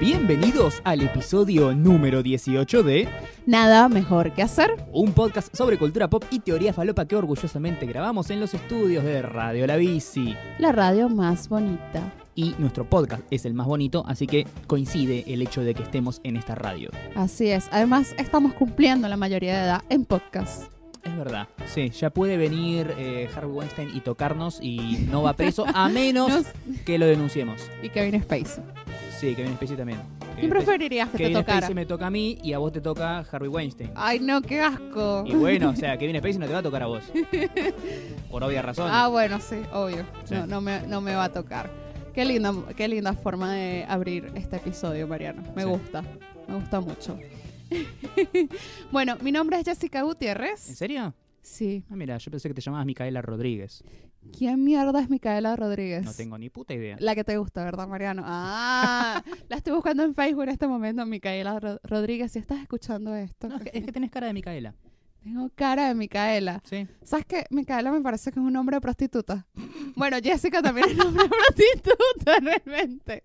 Bienvenidos al episodio número 18 de Nada mejor que hacer. un podcast sobre cultura pop y teoría falopa que orgullosamente grabamos en los estudios de Radio La Bici. La radio más bonita. Y nuestro podcast es el más bonito, así que coincide el hecho de que estemos en esta radio. Así es. Además, estamos cumpliendo la mayoría de edad en podcast. Es verdad, sí, ya puede venir eh, Harvey Weinstein y tocarnos y no va preso, a menos Nos- que lo denunciemos. Y Kevin Spacey. Sí, Kevin Spacey también. ¿Quién Spacey- preferirías que te Kevin tocara? Spacey me toca a mí y a vos te toca Harvey Weinstein. Ay, no, qué asco. Y bueno, o sea, Kevin Spacey no te va a tocar a vos. Por obvias razones. Ah, bueno, sí, obvio. Sí. No, no, me, no me va a tocar. Qué linda, qué linda forma de abrir este episodio, Mariano. Me Sí. gusta. Me gusta mucho. bueno, mi nombre es Jessica ¿En Gutiérrez. serio? Sí. Ah, mira, yo pensé que te llamabas Micaela Rodríguez. ¿Quién mierda es Micaela Rodríguez? No tengo ni puta idea. La que te gusta, ¿verdad, Mariano? Ah, la estoy buscando en Facebook en este momento, Micaela Ro- Rodríguez. Si estás escuchando esto, No, es, que, es que tenés cara de Micaela. tengo cara de Micaela. Sí. ¿Sabes qué? Micaela me parece que es un nombre de prostituta. Bueno, Jessica también es nombre de prostituta, realmente.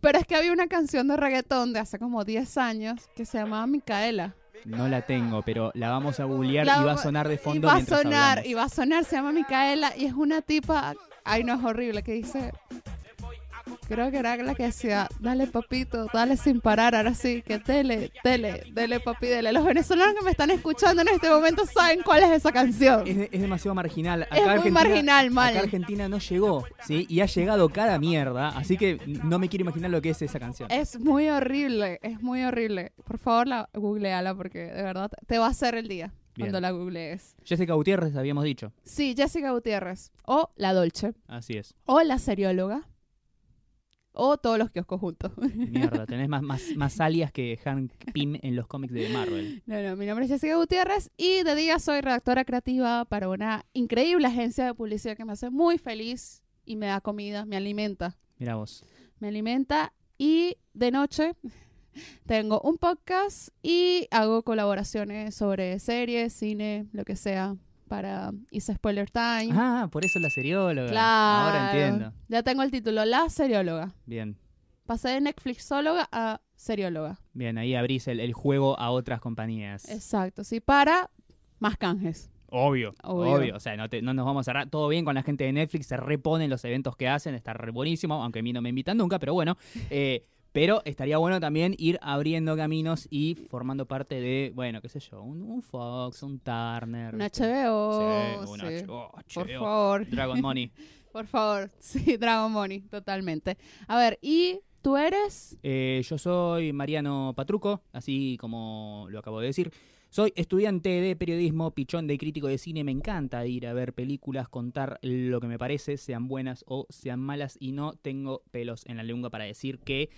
Pero es que había una canción de reggaetón de hace como 10 años que se llamaba Micaela. No la tengo, pero la vamos a googlear La y va a sonar de Y fondo va a sonar, hablamos. y va a sonar, se llama Micaela y es una tipa, ay no es horrible, que dice, creo que era la que decía, dale papito, dale sin parar, ahora sí, que dele, dele, dele papi, dele. Los venezolanos que me están escuchando en este momento saben cuál es esa canción. Es, de- es demasiado marginal. Acá Es muy Argentina- marginal, mal. Acá Argentina no llegó, ¿sí? Y ha llegado cada mierda, así que no me quiero imaginar lo que es esa canción. Es muy horrible, es muy horrible. Por favor, la googleala porque de verdad te va a hacer el día Bien. cuando la googlees. Jessica Gutiérrez, habíamos dicho. Sí, Jessica Gutiérrez, o La Dolce, Así es. o La Serióloga, o todos los kioscos juntos. Mierda, tenés más, más, más alias que Hank Pym en los cómics de Marvel. No, no, mi nombre es Jessica Gutiérrez y de día soy redactora creativa para una increíble agencia de publicidad que me hace muy feliz y me da comida, me alimenta, Mira vos. me alimenta y de noche tengo un podcast y hago colaboraciones sobre series, cine, lo que sea para Hice Spoiler Time. Ah, por eso la serióloga. Claro. Ahora entiendo. Ya tengo el título, La Serióloga. Bien. Pasé de Netflixóloga a Serióloga. Bien, ahí abrís el, el juego a otras compañías. Exacto, sí, para más canjes. Obvio, Obvio. obvio. O sea, no, te- no nos vamos a cerrar. Todo bien con la gente de Netflix, se reponen los eventos que hacen, está re buenísimo, aunque a mí no me invitan nunca, pero bueno. Eh, pero estaría bueno también ir abriendo caminos y formando parte de, bueno, qué sé yo, un, un Fox, un Turner. Un. HBO. Sí, un sí. HBO, Por favor, Dragon Money. por favor. Sí, Dragon Money, totalmente. A ver, ¿y tú eres? Eh, yo soy Mariano Patruco, así como lo acabo de decir. Soy estudiante de periodismo, pichón de crítico de cine. Me encanta ir a ver películas, contar lo que me parece, sean buenas o sean malas. Y no tengo pelos en la lengua para decir que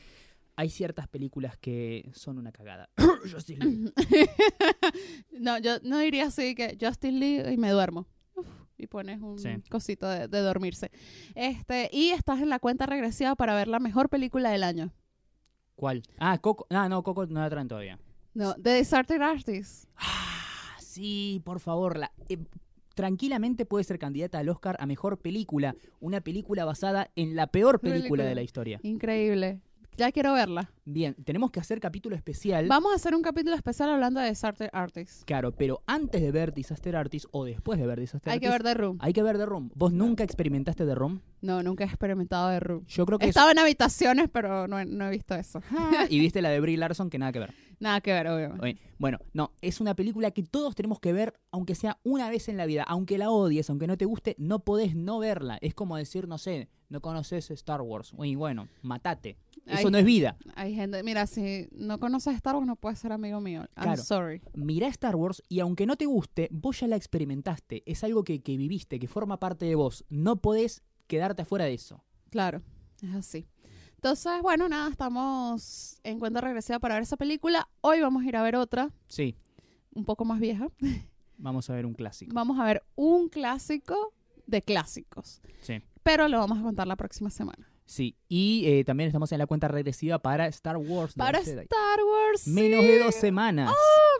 hay ciertas películas que son una cagada. Justice League. no, yo no diría así que Justin Lee y me duermo. Uf, y pones un Sí. cosito de, de dormirse. Este, y estás en la cuenta regresiva para ver la mejor película del año. ¿Cuál? Ah, Coco. Ah, no, Coco no la traen todavía. No, The Deserted Artist. Ah, sí, por favor. La, eh, tranquilamente puede ser candidata al Oscar a mejor película. Una película basada en la peor película Película. de la historia. Increíble. Ya quiero verla. Bien, tenemos que hacer capítulo especial. Vamos a hacer un capítulo especial hablando de Deserted Artist. Claro, pero antes de ver Disaster Artist o después de ver Disaster Hay que Artist, ver The Room. hay que ver The Room. ¿Vos nunca experimentaste The Room? No, nunca he experimentado The Room. Yo creo que He es... estado en habitaciones, pero no he, no he visto eso. y viste la de Brie Larson que nada que ver. Nada que ver, obviamente. Bueno, no, es una película que todos tenemos que ver, aunque sea una vez en la vida. Aunque la odies, aunque no te guste, no podés no verla. Es como decir, no sé, no conoces Star Wars. Uy, bueno, matate. Eso no es vida. Hay gente, mira, si no conoces Star Wars no puedes ser amigo mío. I'm Claro. sorry. Mirá Star Wars y aunque no te guste, vos ya la experimentaste. Es algo que, que viviste, que forma parte de vos. No podés quedarte afuera de eso. Claro, es así. Entonces, bueno, nada, estamos en cuenta regresiva para ver esa película. Hoy vamos a ir a ver otra, Sí, un poco más vieja. vamos a ver un clásico. Vamos a ver un clásico de clásicos. Sí. Pero lo vamos a contar la próxima semana. Sí, y eh, también estamos en la cuenta regresiva para Star Wars. Para. Star Wars. Menos sí. de dos semanas.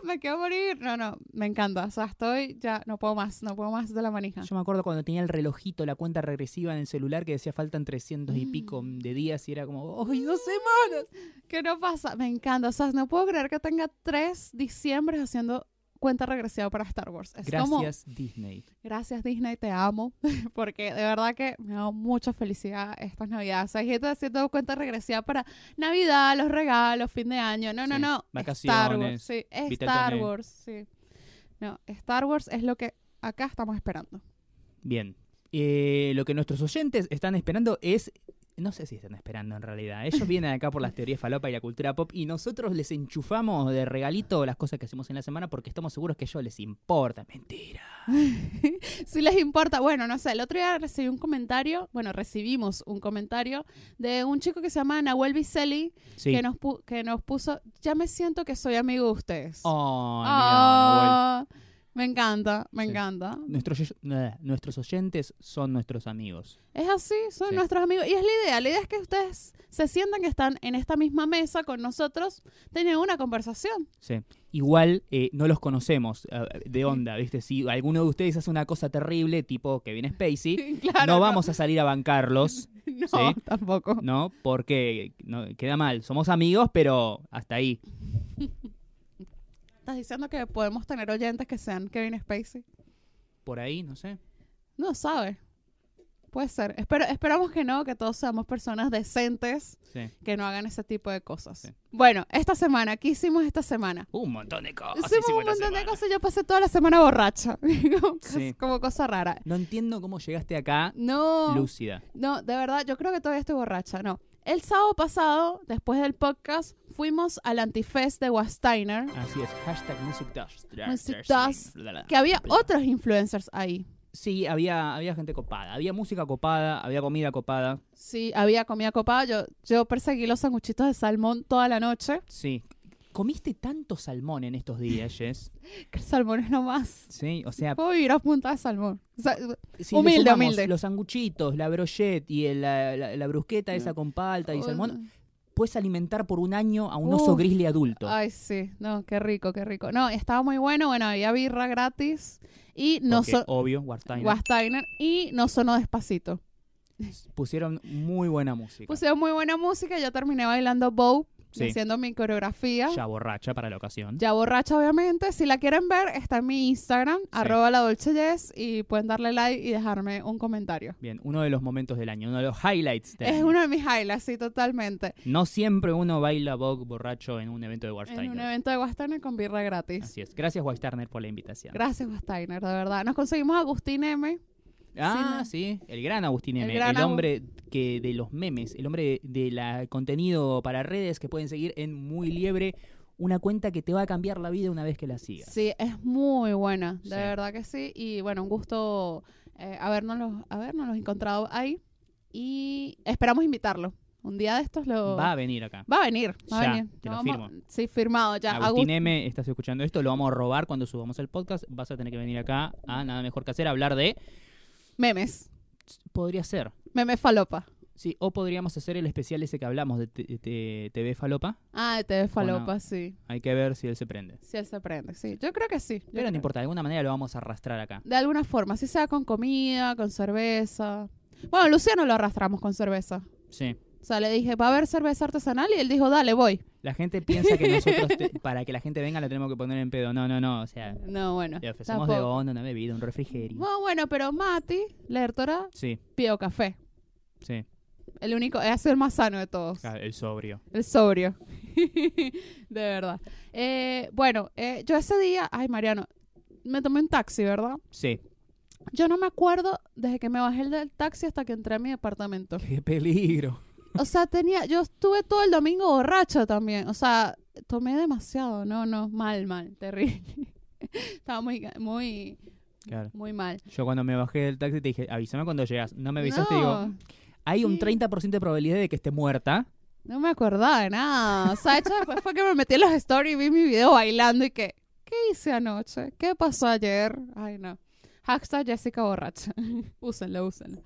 me quiero morir. No, no, me encanta. O sea, estoy ya, no puedo más, no puedo más de la manija. Yo me acuerdo cuando tenía el relojito, la cuenta regresiva en el celular que decía faltan 300 y pico Mm. de días y era como, ¡ay, dos semanas! ¿Qué no pasa? Me encanta. O sea, no puedo creer que tenga tres diciembre haciendo cuenta regresiva para Star Wars. Es como, Gracias, Disney. gracias Disney, te amo. Porque de verdad que me da mucha felicidad estas navidades. O sea, hay gente haciendo cuenta regresiva para Navidad, los regalos, fin de año. No, no, Sí, no. Star vacaciones, Wars, sí. Star. Wars, sí. No, Star Wars es lo que acá estamos esperando. Bien. Eh, lo que nuestros oyentes están esperando es. No sé si están esperando en realidad. Ellos vienen acá por las teorías falopa y la cultura pop y nosotros les enchufamos de regalito las cosas que hacemos en la semana porque estamos seguros que a ellos les importa. Mentira. si les importa, bueno, no sé, el otro día recibí un comentario, bueno, recibimos un comentario de un chico que se llama Nahuel Bicelli, Sí. que, nos pu- que nos puso, ya me siento que soy amigo de ustedes. Oh, mira, Nahuel. Me encanta, me Sí. encanta. Nuestros, eh, nuestros oyentes son nuestros amigos. Es así, son Sí. nuestros amigos. Y es la idea, la idea es que ustedes se sientan que están en esta misma mesa con nosotros, teniendo una conversación. Sí. Igual eh, no los conocemos eh, de onda, ¿viste? Si alguno de ustedes hace una cosa terrible, tipo Kevin Spacey, Claro, no vamos a salir a bancarlos, No, Sí. tampoco. ¿no? Porque no, queda mal. Somos amigos, pero hasta ahí. ¿Estás diciendo que podemos tener oyentes que sean Kevin Spacey? Por ahí, no sé. No sabe. Puede ser. Espero, esperamos que no, que todos seamos personas decentes Sí. que no hagan ese tipo de cosas. Sí. Bueno, esta semana, ¿qué hicimos esta semana? Un montón de cosas. Hicimos un montón de cosas. Yo pasé toda la semana borracha. como, cos- Sí. como cosa rara. No entiendo cómo llegaste acá No, lúcida. no, de verdad, yo creo que todavía estoy borracha. No. El sábado pasado, después del podcast, fuimos al Antifest de Wasteiner, Así es. Hashtag Music Dust. Music Dust, que había otros influencers ahí. Sí, había, había gente copada. Había música copada, había comida copada. Sí, había comida copada. Yo, yo perseguí los sanguchitos de salmón toda la noche. Sí. ¿Comiste tanto salmón en estos días, Jess? Que el salmón es nomás. Sí, o sea, Puedo vivir a punta de salmón. O sea, si Humilde, sumamos humilde. los sanguchitos, la brochette y el- la, la- la brusqueta esa con palta y salmón, puedes alimentar por un año a un oso Uf. grizzly adulto. Ay, sí. No, qué rico, qué rico. No, estaba muy bueno. Bueno, había birra gratis. Y no Porque, obvio, Warsteiner. Wasteiner. Y no sonó despacito. Pusieron muy buena música. Pusieron muy buena música. Yo terminé bailando bow, Sí. haciendo mi coreografía. ya borracha para la ocasión. Ya borracha, obviamente. Si la quieren ver, está en mi Instagram, arroba la Dolce Jess, y pueden darle like y dejarme un comentario. Bien, uno de los momentos del año, uno de los highlights del Es año. uno de mis highlights, sí, totalmente. No siempre uno baila Vogue borracho en un evento de En Warsteiner. un evento de Wasteiner con birra gratis. Así es. Gracias, Warsteiner, por la invitación. Gracias, Wasteiner, de verdad. Nos conseguimos a Agustín M. Ah, sí, el gran Agustín M, el, gran hombre que de los memes, el hombre de la contenido para redes que pueden seguir en Muy Liebre, una cuenta que te va a cambiar la vida una vez que la sigas. Sí, es muy buena, de Sí. verdad que sí. Y bueno, un gusto eh, habernos, habernos encontrado ahí. Y esperamos invitarlo. Un día de estos lo... Va a venir acá. Va a venir, va a Ya, venir. te lo Vamos- firmo. Sí, firmado ya. Agustín Agus- M, estás escuchando esto, lo vamos a robar cuando subamos el podcast. Vas a tener que venir acá a nada mejor que hacer, a hablar de. Memes. Podría ser. Memes falopa. Sí, o podríamos hacer el especial ese que hablamos de, T- de TV Falopa. Ah, de TV falopa, sí. Hay que ver si él se prende. Sí, él se prende, sí. Yo creo que sí. yo Pero no creo. importa, de alguna manera lo vamos a arrastrar acá. De alguna forma, si sea con comida, con cerveza. Bueno, Luciano lo arrastramos con cerveza. Sí. O sea, le dije, ¿va a haber cerveza artesanal? Y él dijo, dale, voy. La gente piensa que nosotros, te- para que la gente venga, la tenemos que poner en pedo. No, no, no. O sea, No, bueno. le ofrecemos de tampoco. onda, una bebida, un refrigerio. No, bueno, pero Mati, Lertora, Sí, pidió café. sí. El único, sido el más sano de todos. Claro, El sobrio. El sobrio. de verdad. Eh, bueno, eh, yo ese día, ay Mariano, me tomé un taxi, ¿verdad? Sí. Yo no me acuerdo desde que me bajé del taxi hasta que entré a mi departamento. Qué peligro. O sea, tenía, yo estuve todo el domingo borracho también. O sea, tomé demasiado. No, no, mal, mal, terrible. Estaba muy, muy, Claro. muy mal. Yo cuando me bajé del taxi te dije, avísame cuando llegas. No me avisaste, no, digo, hay un sí. 30% de probabilidad de que esté muerta. no me acordaba de nada. O sea, hecho, después fue que me metí en los stories y vi mi video bailando y que, ¿qué hice anoche? ¿Qué pasó ayer? Ay, no. Hashtag Jessica Borracha. úsenlo, úsenlo.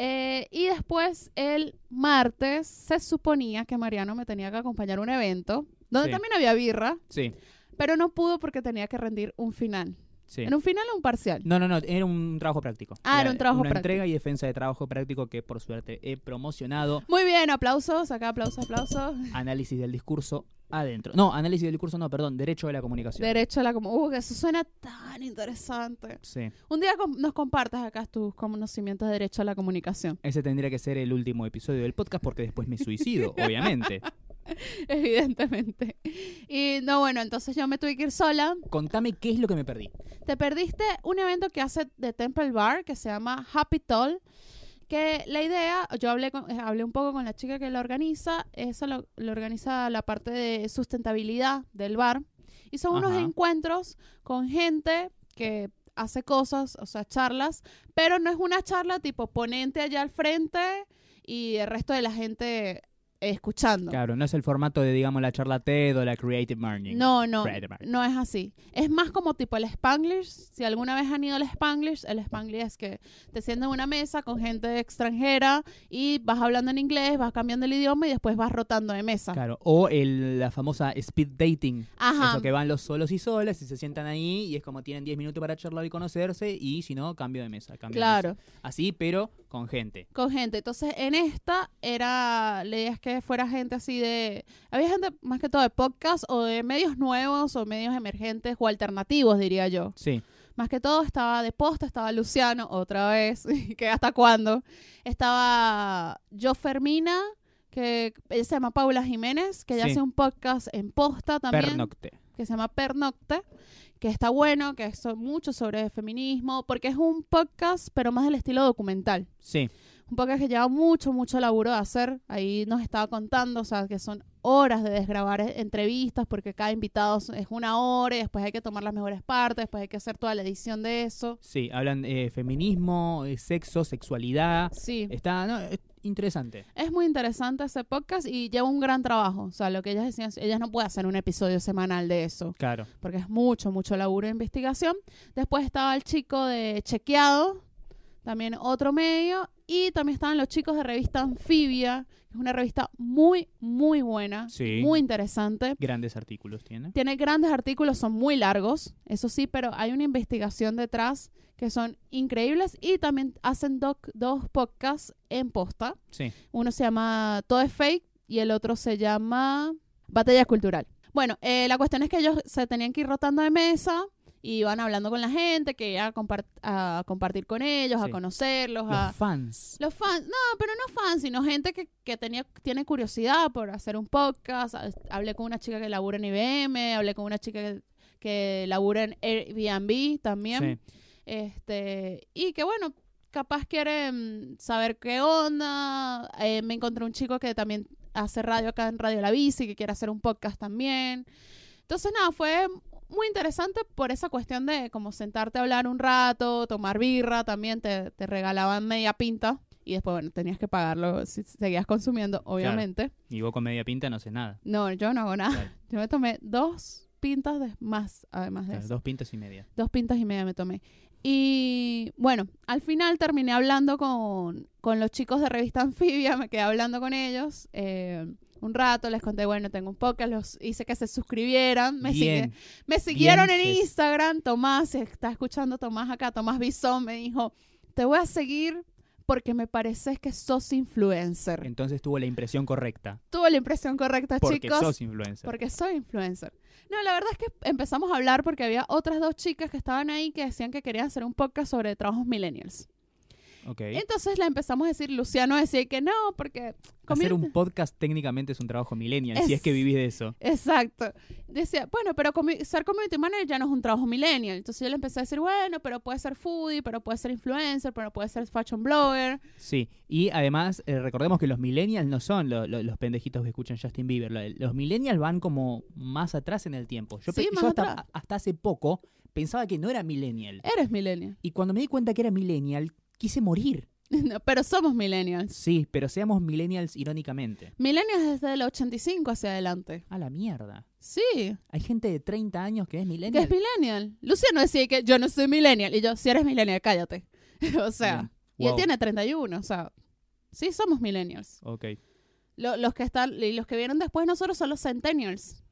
Eh, y después, el martes, se suponía que Mariano me tenía que acompañar a un evento donde Sí. también había birra. Sí. pero no pudo porque tenía que rendir un final. Sí. ¿En un final o un parcial? No, no, no, era un trabajo práctico. Ah, era un trabajo una práctico. entrega y defensa de trabajo práctico que por suerte he promocionado. Muy bien, aplausos, acá aplausos, aplausos. Análisis del discurso adentro. No, análisis del discurso no, perdón, derecho de la comunicación. Derecho a la como, uh, que eso suena tan interesante. sí. Un día nos compartas acá tus conocimientos de derecho a la comunicación. Ese tendría que ser el último episodio del podcast porque después me suicido, obviamente. Evidentemente. Y no, bueno, entonces yo me tuve que ir sola. Contame qué es lo que me perdí. Te perdiste un evento que hace de Temple Bar que se llama Happy Toll. Que la idea, yo hablé, con- eh, hablé un poco con la chica que lo organiza, eso lo, lo organiza la parte de sustentabilidad del bar. Y son unos encuentros con gente que hace cosas, o sea, charlas, pero no es una charla tipo ponente allá al frente y el resto de la gente escuchando. Claro, no es el formato de, digamos, la charla TED o la Creative Learning. No, no, no es así. Es más como tipo el Spanglish. Si alguna vez han ido al Spanglish, el Spanglish es que te sientas en una mesa con gente extranjera y vas hablando en inglés, vas cambiando el idioma y después vas rotando de mesa. Claro, o el, la famosa speed dating. Ajá. Eso que van los solos y solas y se sientan ahí y es como tienen 10 minutos para charlar y conocerse y si no, cambio de mesa. Cambio de Claro, mesa. Así, pero con gente. con gente. Entonces, en esta era, la idea es que fuera gente así de... Había gente más que todo de podcast o de medios nuevos o medios emergentes o alternativos, diría yo. Sí, Más que todo estaba de posta, estaba Luciano otra vez, que hasta cuándo. Estaba yo Fermina, que ella se llama Paula Jiménez, que ella Sí. hace un podcast en posta también, pernocte. que se llama Pernocte, que está bueno, que es mucho sobre feminismo, porque es un podcast, pero más del estilo documental. Sí, Un podcast que lleva mucho, mucho laburo de hacer. Ahí nos estaba contando, o sea, que son horas de desgrabar e- entrevistas porque cada invitado es una hora y después hay que tomar las mejores partes, después hay que hacer toda la edición de eso. sí. Hablan eh, feminismo, eh, sexo, sexualidad. Sí, Está no, interesante. es muy interesante ese podcast y lleva un gran trabajo. O sea, lo que ellas decían, ellas no pueden hacer un episodio semanal de eso Claro. porque es mucho, mucho laburo de investigación. Después estaba el chico de Chequeado, también otro medio. Y también estaban los chicos de revista Anfibia, que es una revista muy, muy buena, Sí. muy interesante. Grandes artículos tiene. Tiene grandes artículos, son muy largos, eso sí, pero hay una investigación detrás que son increíbles y también hacen doc- dos podcasts en posta. Sí. Uno se llama Todo es Fake y el otro se llama Batalla Cultural. Bueno, eh, la cuestión es que ellos se tenían que ir rotando de mesa y iban hablando con la gente, que a, compar- a compartir con ellos, a conocerlos, a... Los fans. Los fans, no, pero no fans, sino gente que, que tenía, tiene curiosidad por hacer un podcast. Ha- Hablé con una chica que labura en IBM, hablé con una chica que, que labura en Airbnb también. Sí. Este, y que bueno, capaz quieren saber qué onda. Eh, me encontré un chico que también hace radio acá en Radio La Bici, que quiere hacer un podcast también. Entonces, nada, fue muy interesante por esa cuestión de como sentarte a hablar un rato, tomar birra, también te, te regalaban media pinta. Y después, bueno, tenías que pagarlo si seguías consumiendo, obviamente. Y vos con media pinta no haces nada. No, yo no hago nada. Claro. Yo me tomé dos pintas de más, además de Claro, eso. dos pintas y media. Dos pintas y media me tomé. Y bueno, al final terminé hablando con, con los chicos de revista Anfibia, me quedé hablando con ellos eh, un rato, les conté, bueno, tengo un podcast, los hice que se suscribieran, me, Bien. sigue- me siguieron Bien, en. Instagram, Tomás, está escuchando Tomás acá, Tomás Bison me dijo, te voy a seguir porque me parece que sos influencer. Entonces tuvo la impresión correcta. Tuve la impresión correcta, Porque chicos. sos influencer. Porque soy influencer. No, la verdad es que empezamos a hablar porque había otras dos chicas que estaban ahí que decían que querían hacer un podcast sobre trabajos millennials. Entonces le empezamos a decir, Luciano decía que no, porque... Hacer un podcast técnicamente es un trabajo millennial, si Es- que vivís de eso. Exacto. Decía, bueno, pero comi- ser community manager ya no es un trabajo millennial. Entonces yo le empecé a decir, bueno, pero puede ser foodie, pero puede ser influencer, pero puede ser fashion blogger. Sí, y además eh, recordemos que los millennials no son lo- lo- los pendejitos que escuchan Justin Bieber. Lo- Los millennials van como más atrás en el tiempo. Yo, Sí, yo más hasta, atrás. hasta hace poco pensaba que no era millennial. Eres millennial. Y cuando me di cuenta que era millennial, quise morir. No, pero somos millennials. Sí, pero seamos millennials irónicamente. Millennials desde el 85 hacia adelante. A la mierda. Sí, Hay gente de 30 años que es que millennial. es millennial. Luciano decía que yo no soy millennial. Y yo, si eres millennial, cállate. o sea, Bien. y él tiene 31. O sea, sí somos millennials. Ok. Lo- los que están y los que vieron después de nosotros son los centennials.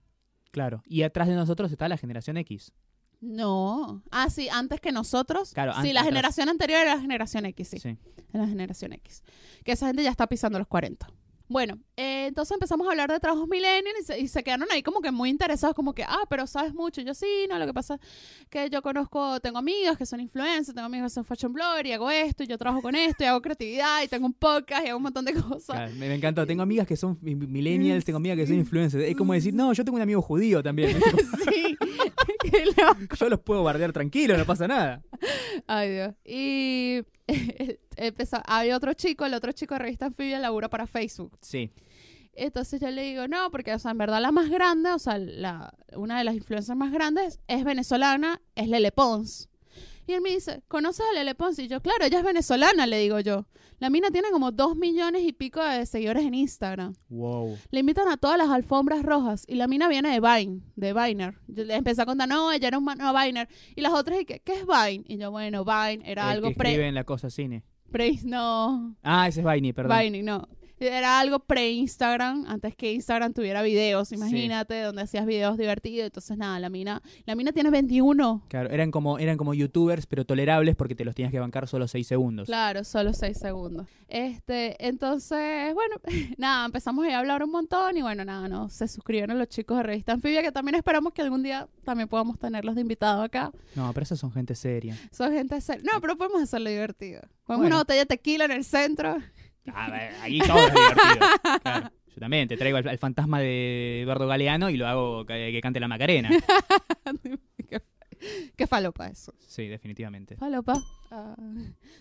Claro. Y atrás de nosotros está la generación X. No. Ah, sí, antes que nosotros. Claro, sí, la generación anterior era la generación X, sí. Sí. La generación X. Que esa gente ya está pisando los 40. Bueno, eh, entonces empezamos a hablar de trabajos millennials y se, y se quedaron ahí como que muy interesados, como que, ah, pero sabes mucho. Y yo sí, no, lo que pasa es que yo conozco, tengo amigas que son influencers, tengo amigos que son fashion blogger y hago esto, y yo trabajo con esto, y hago creatividad, y tengo un podcast, y hago un montón de cosas. Claro, me, me encantó. Tengo amigas que son mi- millennials, tengo amigas que son influencers. Es como decir, no, yo tengo un amigo judío también. sí, loco. yo los puedo bardear tranquilo, no pasa nada. Ay, Dios. Y empezó, había otro chico, el otro chico de revista Anfibia labura para Facebook. Sí. Entonces yo le digo, no, porque, o sea, en verdad la más grande, o sea, la, una de las influencers más grandes es venezolana, es Lele Pons. Y él me dice, ¿conoces a Lele Pons? Y yo, claro, ella es venezolana, le digo yo. La mina tiene como dos millones y pico de seguidores en Instagram. Wow. Le invitan a todas las alfombras rojas y la mina viene de Vine, de Viner. Yo le empecé a contar, no, ella era un una Viner. Y las otras, ¿y qué, ¿qué es Vine? Y yo, bueno, Vine era El algo que pre, en la cosa cine. pre... No, Ah, ese es Viney, perdón. Vine, no. Era algo pre-Instagram, antes que Instagram tuviera videos, imagínate, donde hacías videos divertidos. Entonces, nada, la mina, la mina tiene 21. Claro, eran como, eran como youtubers, pero tolerables porque te los tenías que bancar solo 6 segundos. Claro, solo 6 segundos. Este, entonces, bueno, nada, empezamos a hablar un montón y bueno, nada, no, se suscribieron los chicos de Revista Anfibia, que también esperamos que algún día también podamos tenerlos de invitados acá. No, pero esas son gente seria. Son gente ser... No, pero podemos hacerlo divertido. Bueno. una botella de tequila en el centro. Ah, aquí todo es divertido. Claro. Yo también te traigo al, fantasma de Eduardo Galeano y lo hago que, que cante la Macarena. qué, falopa eso. Sí, definitivamente. Falopa. Ah.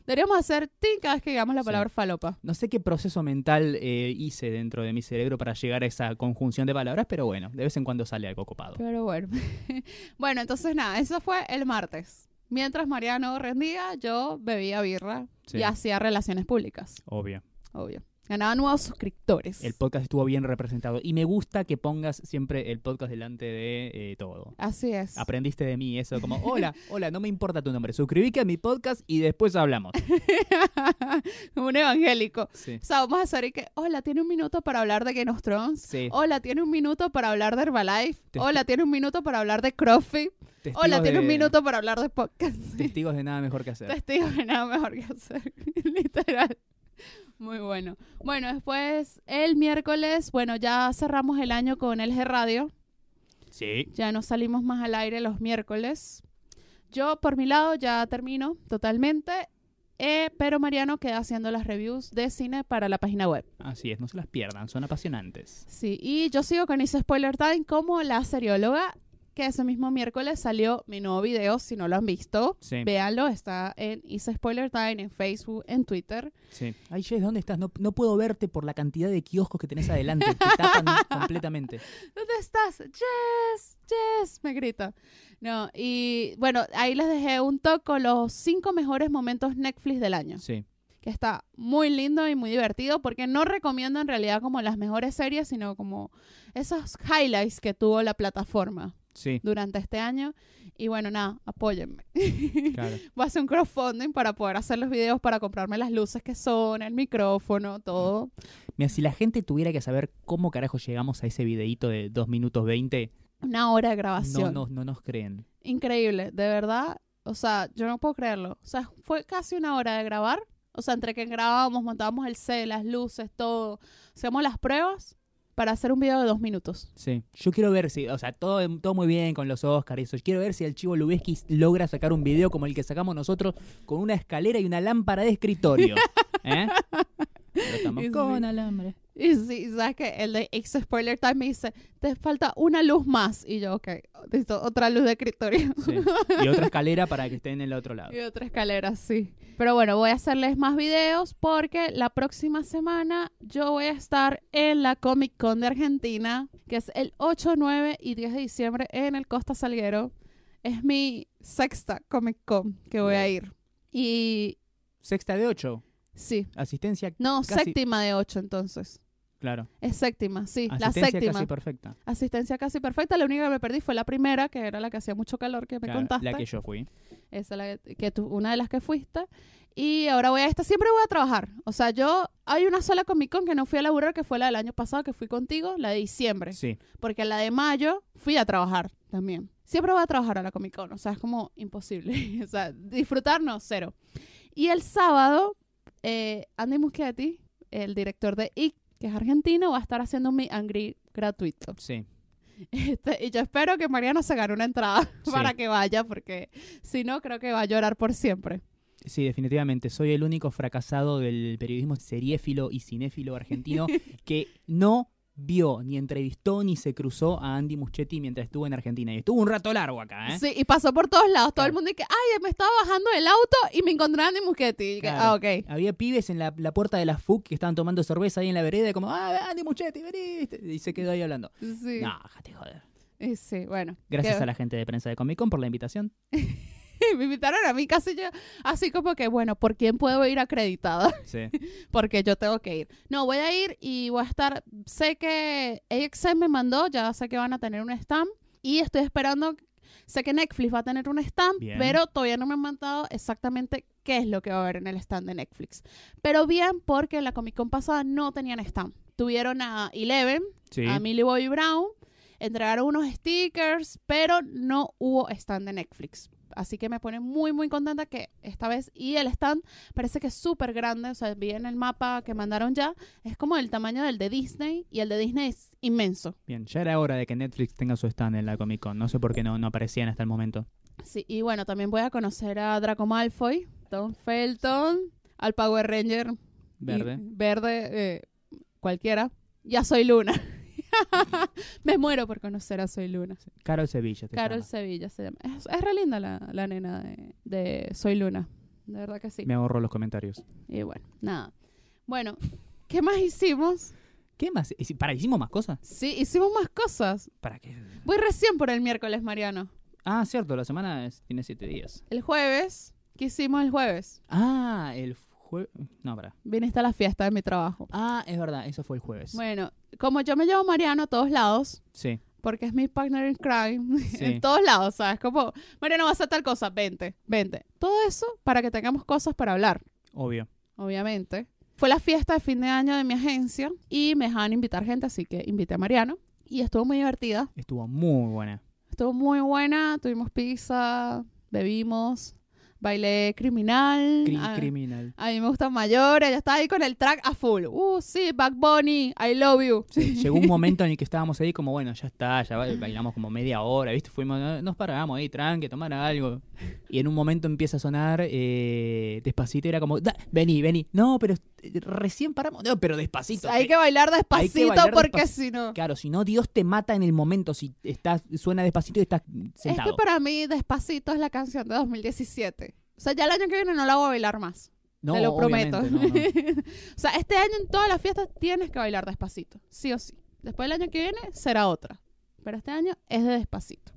Deberíamos hacer tin cada vez que digamos la Sí. palabra falopa. No sé qué proceso mental eh, hice dentro de mi cerebro para llegar a esa conjunción de palabras, pero bueno, de vez en cuando sale algo copado. Pero bueno. bueno, entonces nada, eso fue el martes. Mientras Mariano rendía, yo bebía birra Sí. y hacía relaciones públicas, Obvio. Obvio. Ganaba nuevos suscriptores. El podcast estuvo bien representado. Y me gusta que pongas siempre el podcast delante de eh, todo. Así es. Aprendiste de mí eso, como, hola, hola, no me importa tu nombre. Suscribí a mi podcast y después hablamos. un evangélico. Sí. O sea, vamos a hacer que, hola, ¿tiene un minuto para hablar de Game of Thrones? Sí. Hola, ¿tiene un minuto para hablar de Herbalife? Hola, ¿tiene un minuto para hablar de CrossFit? Hola, ¿tiene un minuto para hablar de podcast? Testigos de nada mejor que hacer. Testigos de nada mejor que hacer. Literal. Muy bueno. Bueno, después el miércoles, bueno, ya cerramos el año con el G Radio. Sí. Ya no salimos más al aire los miércoles. Yo, por mi lado, ya termino totalmente. eh, pero Mariano queda haciendo las reviews de cine para la página web. Así es, no se las pierdan, son apasionantes. Sí, y yo sigo con Isa Spoiler Time como la serióloga, que ese mismo miércoles salió mi nuevo video, si no lo han visto. Sí. Véanlo, está en Isa Spoiler Time, en Facebook, en Twitter. Sí. Ay, Jess, ¿dónde estás? No, no puedo verte por la cantidad de kioscos que tenés adelante. Te tapan completamente. ¿Dónde estás? Jess, Jess, me grita. No, y bueno, ahí les dejé un toque con los cinco mejores momentos Netflix del año, Sí. que está muy lindo y muy divertido, porque no recomiendo en realidad como las mejores series, sino como esos highlights que tuvo la plataforma Sí, durante este año. Y bueno, nada, apóyenme. claro. Voy a hacer un crowdfunding para poder hacer los videos, para comprarme las luces que son, el micrófono, todo. Mira, si la gente tuviera que saber cómo carajo llegamos a ese videíto de 2 minutos 20, Una hora de no, grabación. no, no nos creen. Increíble, de verdad. O sea, yo no puedo creerlo. O sea, fue casi una hora de grabar. O sea, entre que grabábamos, montábamos el set, las luces, todo. Hacíamos las pruebas para hacer un video de dos minutos. Sí. Yo quiero ver si, o sea, todo, todo muy bien con los Oscars y eso. Quiero ver si el Chivo Lubeski logra sacar un video como el que sacamos nosotros con una escalera y una lámpara de escritorio. ¿Eh? Estamos con alambre. Y sí, ¿sabes qué? El de X Spoiler Time me dice, te falta una luz más. Y yo, ok, listo, otra luz de escritorio. Sí. Y otra escalera para que estén en el otro lado. Y otra escalera, sí. Pero bueno, voy a hacerles más videos porque la próxima semana yo voy a estar en la Comic Con de Argentina, que es el 8, 9 y 10 de diciembre en el Costa Salguero. Es mi sexta Comic Con que voy a ir. Y Sexta de 8. sí. Asistencia, No, Casi- séptima de 8 entonces. Claro. Es séptima, sí, la Asistencia séptima. casi perfecta. Asistencia casi perfecta. La única que me perdí fue la primera, que era la que hacía mucho calor, que me Claro, contaste. la que yo fui. Esa es la que, tú, una de las que fuiste. Y ahora voy a esta, siempre voy a trabajar. O sea, yo, hay una sola Comic Con que no fui a laburar, que fue la del año pasado, que fui contigo, la de diciembre. Sí. Porque la de mayo fui a trabajar también. Siempre voy a trabajar a la Comic Con, o sea, es como imposible. o sea, disfrutar no, cero. Y el sábado, eh, Andy Muschietti, el director de IC, que es argentino, va a estar haciendo mi Angry gratuito. Sí. Este, y yo espero que Mariano se gane una entrada Sí. para que vaya, porque si no, creo que va a llorar por siempre. Sí, definitivamente. Soy el único fracasado del periodismo seriéfilo y cinéfilo argentino que no vio, ni entrevistó, ni se cruzó a Andy Muschietti mientras estuvo en Argentina. Y estuvo un rato largo acá, ¿eh? Sí, y pasó por todos lados. Todo el mundo que, ay, me estaba bajando del auto y me encontré a Andy Muschietti. Claro. ah, ok. Había pibes en la, la puerta de la FUC que estaban tomando cerveza ahí en la vereda, como, ah, Andy Muschietti, vení. Y se quedó ahí hablando. Sí. No, déjate joder. Sí, bueno. Gracias a la gente de prensa de Comic Con por la invitación. me invitaron a mí casi yo, así como que, bueno, ¿por quién puedo ir acreditada? Sí. Porque yo tengo que ir. No, voy a ir y voy a estar, sé que AXM me mandó, ya sé que van a tener un stand y estoy esperando, sé que Netflix va a tener un stand, Bien. pero todavía no me han mandado exactamente qué es lo que va a haber en el stand de Netflix. Pero bien, porque en la Comic Con pasada no tenían stand. Tuvieron a Eleven, Sí. a Millie Bobby Brown, entregaron unos stickers, pero no hubo stand de Netflix. Así que me pone muy, muy contenta que esta vez, y el stand parece que es súper grande, o sea, vi en el mapa que mandaron ya, es como el tamaño del de Disney, y el de Disney es inmenso. Bien, ya era hora de que Netflix tenga su stand en la Comic Con. No sé por qué no, no aparecían hasta el momento. Sí, y bueno, también voy a conocer a Draco Malfoy, Tom Felton, al Power Ranger Verde. y- verde, eh, cualquiera. Ya soy Luna. me muero por conocer a Soy Luna. Carol Sevilla. Carol llama. Sevilla se llama. Es, es re linda la, la nena de, de Soy Luna. De verdad que sí. Me ahorro los comentarios. Y bueno, nada. Bueno, ¿qué más hicimos? ¿Qué más? Hici- ¿Para hicimos más cosas? Sí, hicimos más cosas. ¿Para qué? Voy recién por el miércoles, Mariano. Ah, cierto, la semana es- tiene siete días. El jueves, ¿qué hicimos el jueves? Ah, el jueves. No, para. Viniste a la fiesta de mi trabajo. Ah, es verdad, eso fue el jueves. Bueno, como yo me llevo Mariano a todos lados, Sí, porque es mi partner in crime, Sí. en todos lados, ¿sabes? Como, Mariano va a hacer tal cosa, vente, vente. Todo eso para que tengamos cosas para hablar. obvio. obviamente. Fue la fiesta de fin de año de mi agencia y me dejaban invitar gente, así que invité a Mariano. Y estuvo muy divertida. Estuvo muy buena. Estuvo muy buena. Tuvimos pizza, bebimos, bailé criminal. Cri- a, criminal. a mí me gustan mayores. Ella estaba ahí con el track a full. Uh, sí, Back Bunny, I love you. Sí, llegó un momento en el que estábamos ahí como, bueno, ya está, ya ba- bailamos como media hora, ¿viste? Fuimos, no- nos paramos ahí, tranque, tomar algo. Y en un momento empieza a sonar eh, despacito y era como, "Da, vení, vení. No, pero recién paramos. No, pero despacito. Hay Eh, que bailar despacito bailar porque si no... Claro, si no, Dios te mata en el momento si estás, suena despacito y estás Es que para mí Despacito es la canción de 2017. O sea, ya el año que viene no la voy a bailar más. no, te lo prometo. obviamente, no, no. o sea, este año en todas las fiestas tienes que bailar despacito, sí o sí. Después del año que viene será otra. Pero este año es de despacito.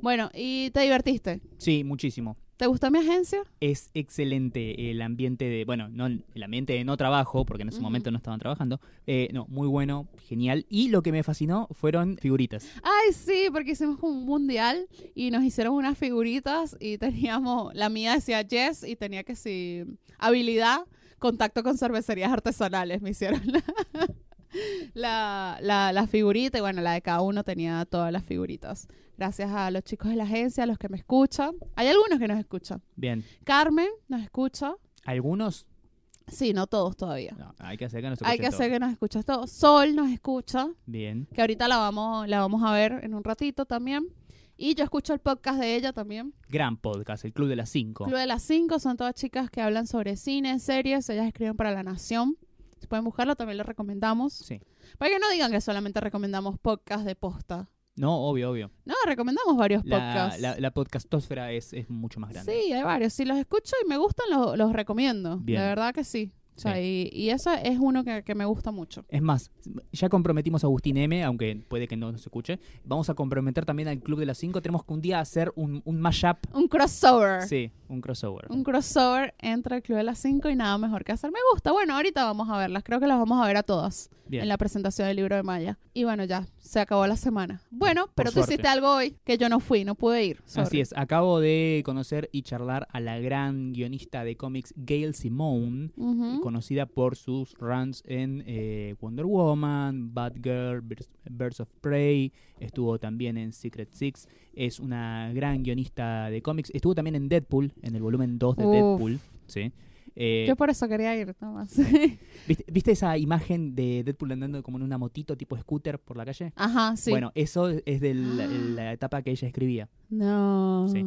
Bueno, ¿y te divertiste? Sí, muchísimo. ¿Te gustó mi agencia? Es excelente el ambiente de, bueno, no el ambiente de no trabajo, porque en ese Ujú. momento no estaban trabajando. Eh, no, muy bueno, genial. Y lo que me fascinó fueron figuritas. Ay, sí, porque hicimos un mundial y nos hicieron unas figuritas y teníamos, la mía decía Jess y tenía que sí, habilidad, contacto con cervecerías artesanales, me hicieron la, la, la, la figurita y bueno, la de cada uno tenía todas las figuritas. Gracias a los chicos de la agencia, a los que me escuchan. Hay algunos que nos escuchan. Bien. Carmen nos escucha. Algunos, Sí, no todos todavía. no, hay que hacer que nos Hay que escuchen hacer que nos escuches todos. Sol nos escucha. Bien. que ahorita la vamos, la vamos a ver en un ratito también. Y yo escucho el podcast de ella también. Gran podcast, el Club de las Cinco. Club de las Cinco son todas chicas que hablan sobre cine, series. Ellas escriben para La Nación. Si pueden buscarlo, también les recomendamos. Sí. Para que no digan que solamente recomendamos podcasts de posta. No, obvio, obvio. No, recomendamos varios La, podcasts. la, la podcastosfera es, es mucho más grande. Sí, hay varios. Si los escucho y me gustan, los, los recomiendo. Bien. De verdad que sí. O sea, Sí. y, y eso es uno que, que me gusta mucho. Es más, ya comprometimos a Agustín M, aunque puede que no nos escuche. Vamos a comprometer también al Club de las 5. Tenemos que un día hacer un, un mashup. Un crossover. Sí, un crossover. Un crossover entre el Club de las 5 y nada mejor que hacer. Me gusta. Bueno, ahorita vamos a verlas. Creo que las vamos a ver a todas Bien. en la presentación del libro de Maya. Y bueno, ya, se acabó la semana. Bueno, pero tú suerte. hiciste algo hoy que yo no fui, no pude ir. Así sorry. es, acabo de conocer y charlar a la gran guionista de cómics Gail Simone, Ujú. Conocida por sus runs en eh, Wonder Woman, Batgirl, Birds, Birds of Prey, estuvo también en Secret Six, es una gran guionista de cómics, estuvo también en Deadpool, en el volumen 2 de Uf. Deadpool, ¿sí? Eh, Yo por eso quería ir, nomás. ¿viste, viste esa imagen de Deadpool andando como en una motito tipo scooter por la calle? Ajá, sí. Bueno, eso es de la, la etapa que ella escribía. no. Sí.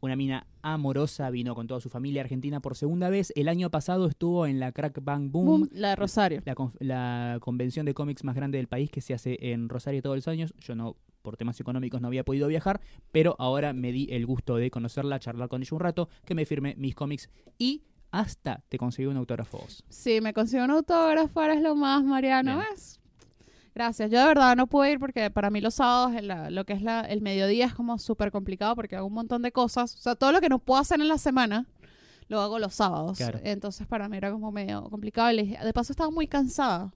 Una mina amorosa, vino con toda su familia a Argentina por segunda vez. El año pasado estuvo en la Crack Bang Boom, Boom, la de Rosario. La convención de cómics más grande del país que se hace en Rosario todos los años. Yo no, por temas económicos, no había podido viajar, pero ahora me di el gusto de conocerla, charlar con ella un rato, que me firme mis cómics y hasta te conseguí un autógrafo vos. Sí, me consiguió un autógrafo, eres lo más, Mariano. Bien. ¿ves? Gracias. Yo de verdad no pude ir porque para mí los sábados, en la- lo que es la- el mediodía, es como súper complicado porque hago un montón de cosas. O sea, todo lo que no puedo hacer en la semana, lo hago los sábados. Claro. Entonces para mí era como medio complicado. De paso estaba muy cansada.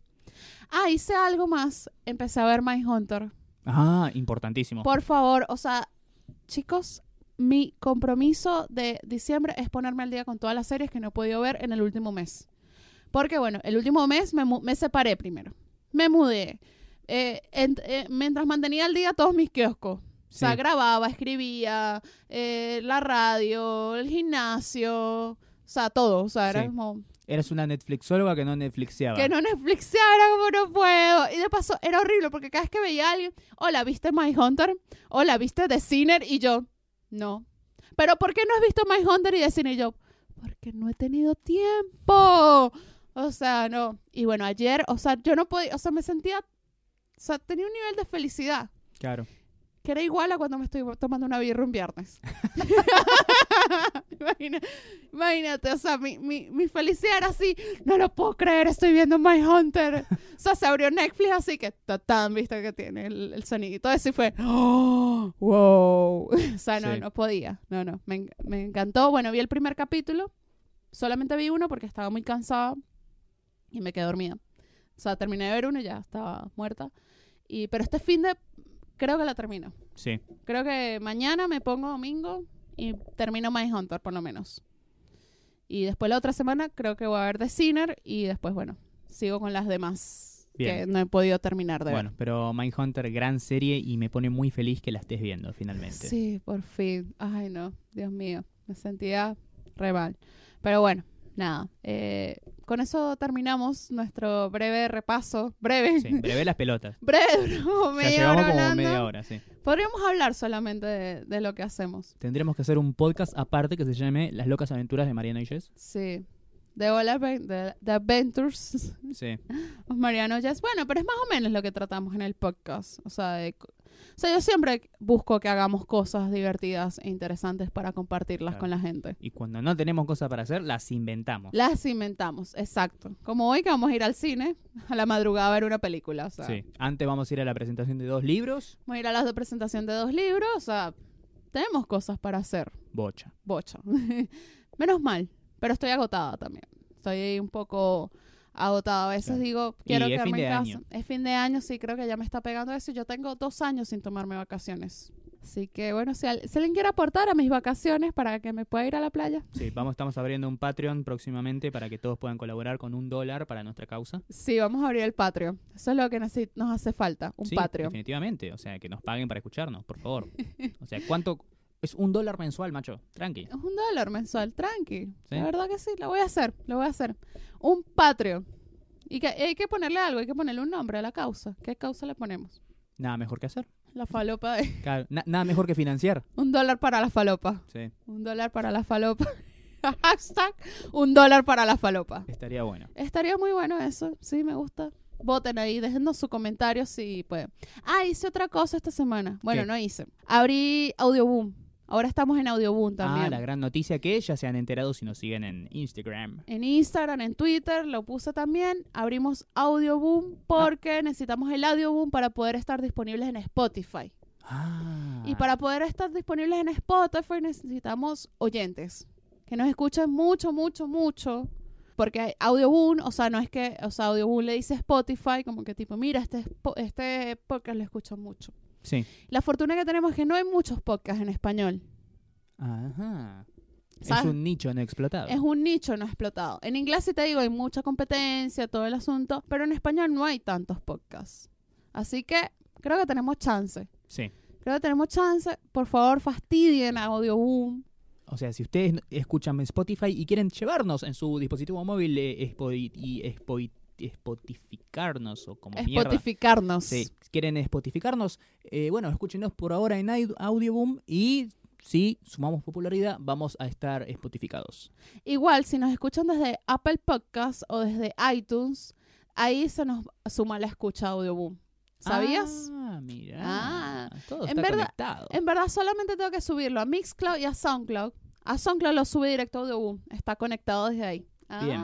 Ah, hice algo más. Empecé a ver My Hunter. Ah, importantísimo. Por favor, o sea, chicos, mi compromiso de diciembre es ponerme al día con todas las series que no he podido ver en el último mes. Porque, bueno, el último mes me, me separé primero. Me mudé. Eh, en- eh, mientras mantenía al día todos mis kioscos. O sea, Sí. grababa, escribía, eh, la radio, el gimnasio, o sea, todo. O sea, era Sí. como Eres una Netflixóloga que no Netflixeaba. que no Netflixeaba, era como no puedo. Y de paso, era horrible porque cada vez que veía a alguien, hola, ¿viste My Hunter? Hola, ¿viste The Sinner? Y yo, no. Pero ¿por qué no has visto My Hunter y The Sinner? Y yo, porque no he tenido tiempo. O sea, no. Y bueno, ayer, o sea, yo no podía, o sea, me sentía, o sea, tenía un nivel de felicidad Claro. que era igual a cuando me estoy tomando una birra un viernes. Imagina- imagínate, o sea, mi, mi, mi felicidad era así, no lo puedo creer, estoy viendo My Hunter. O sea, se abrió Netflix así que tan viste que tiene el, el sonidito ese y fue, ¡Oh! wow. O sea, no, Sí. no podía, no, no, me, me encantó. Bueno, vi el primer capítulo, solamente vi uno porque estaba muy cansada y me quedé dormida. O sea, terminé de ver uno y ya estaba muerta. Y, pero este fin de, creo que la termino. Sí. Creo que mañana me pongo domingo y termino My Hunter, por lo menos. Y después la otra semana creo que voy a ver The Sinner y después, bueno, sigo con las demás que no he podido terminar de Bueno, pero Mindhunter, gran serie y me pone muy feliz que la estés viendo ver. finalmente. Sí, por fin. Ay, no, Dios mío, me sentía re mal. Pero bueno, nada. eh, con eso terminamos nuestro breve repaso. Breve. Sí, breve las pelotas. Breve, como Ya media llevamos hora como hablando. media hora, sí. Podríamos hablar solamente de, de lo que hacemos. Tendremos que hacer un podcast aparte que se llame Las locas aventuras de Mariano y Jess. Sí. The, All Adven- the, the Adventures Sí. of Mariano Jazz. Bueno, pero es más o menos lo que tratamos en el podcast. O sea, de o sea, yo siempre busco que hagamos cosas divertidas e interesantes para compartirlas Claro. con la gente. Y cuando no tenemos cosas para hacer, las inventamos. Las inventamos, exacto. Como hoy que vamos a ir al cine a la madrugada a ver una película. O sea, Sí. Antes vamos a ir a la presentación de dos libros. vamos a ir a la presentación de dos libros. O sea, tenemos cosas para hacer. Bocha. bocha. Menos mal, pero estoy agotada también. Estoy un poco agotada. A veces Claro. digo, quiero Y quedarme en casa. año. Es fin de año, sí, creo que ya me está pegando eso. Yo tengo dos años sin tomarme vacaciones. Así que bueno, si, al- si alguien quiere aportar a mis vacaciones para que me pueda ir a la playa, Sí, vamos, estamos abriendo un Patreon próximamente para que todos puedan colaborar con un dólar para nuestra causa. sí, vamos a abrir el Patreon. Eso es lo que nos hace falta, un sí, Patreon. definitivamente. O sea, que nos paguen para escucharnos, por favor. O sea, ¿cuánto? Es un dólar mensual, macho. Tranqui. Es un dólar mensual, tranqui. Sí. La verdad que sí, lo voy a hacer, lo voy a hacer. Un Patreon. Y que hay que ponerle algo, hay que ponerle un nombre a la causa. ¿Qué causa le ponemos? Nada mejor que hacer. La falopa de... Claro, na- nada mejor que financiar. Un dólar para la falopa. Sí, Un dólar para la falopa. Hashtag un dólar para la falopa. estaría bueno. Estaría muy bueno eso. Sí, me gusta. Voten ahí, déjennos sus comentarios si pueden. Ah, hice otra cosa esta semana. Bueno, ¿Qué? no hice. Abrí Audioboom. Ahora estamos en Audioboom Ah, también. la gran noticia que ya se han enterado si nos siguen en Instagram. en Instagram, en Twitter, lo puse también. Abrimos Audioboom porque necesitamos el Audioboom para poder estar disponibles en Spotify. Ah. Y para poder estar disponibles en Spotify necesitamos oyentes que nos escuchen mucho, mucho, mucho. Porque Audioboom, o sea, no es que, o sea, Audioboom le dice Spotify como que tipo, mira, este, este podcast lo escuchan mucho. Sí. La fortuna que tenemos es que no hay muchos podcasts en español. Ajá. Es un nicho no explotado. Es un nicho no explotado. En inglés, sí te digo, hay mucha competencia, todo el asunto, pero en español no hay tantos podcasts. Así que creo que tenemos chance. Sí. Creo que tenemos chance. Por favor, fastidien a Audioboom. O sea, si ustedes escuchan Spotify y quieren llevarnos en su dispositivo móvil eh, y expo- spotificarnos o como. Spotificarnos. Sí, si quieren spotificarnos, eh, bueno, escúchenos por ahora en Aud- Audioboom y si sumamos popularidad vamos a estar spotificados. Igual, si nos escuchan desde Apple Podcasts o desde iTunes, ahí se nos suma la escucha Audioboom. ¿Sabías? Ah, mira. Ah, todo en está verdad- conectado. En verdad, solamente tengo que subirlo a Mixcloud y a Soundcloud. A Soundcloud lo sube directo a Audioboom. Está conectado desde ahí. Bien.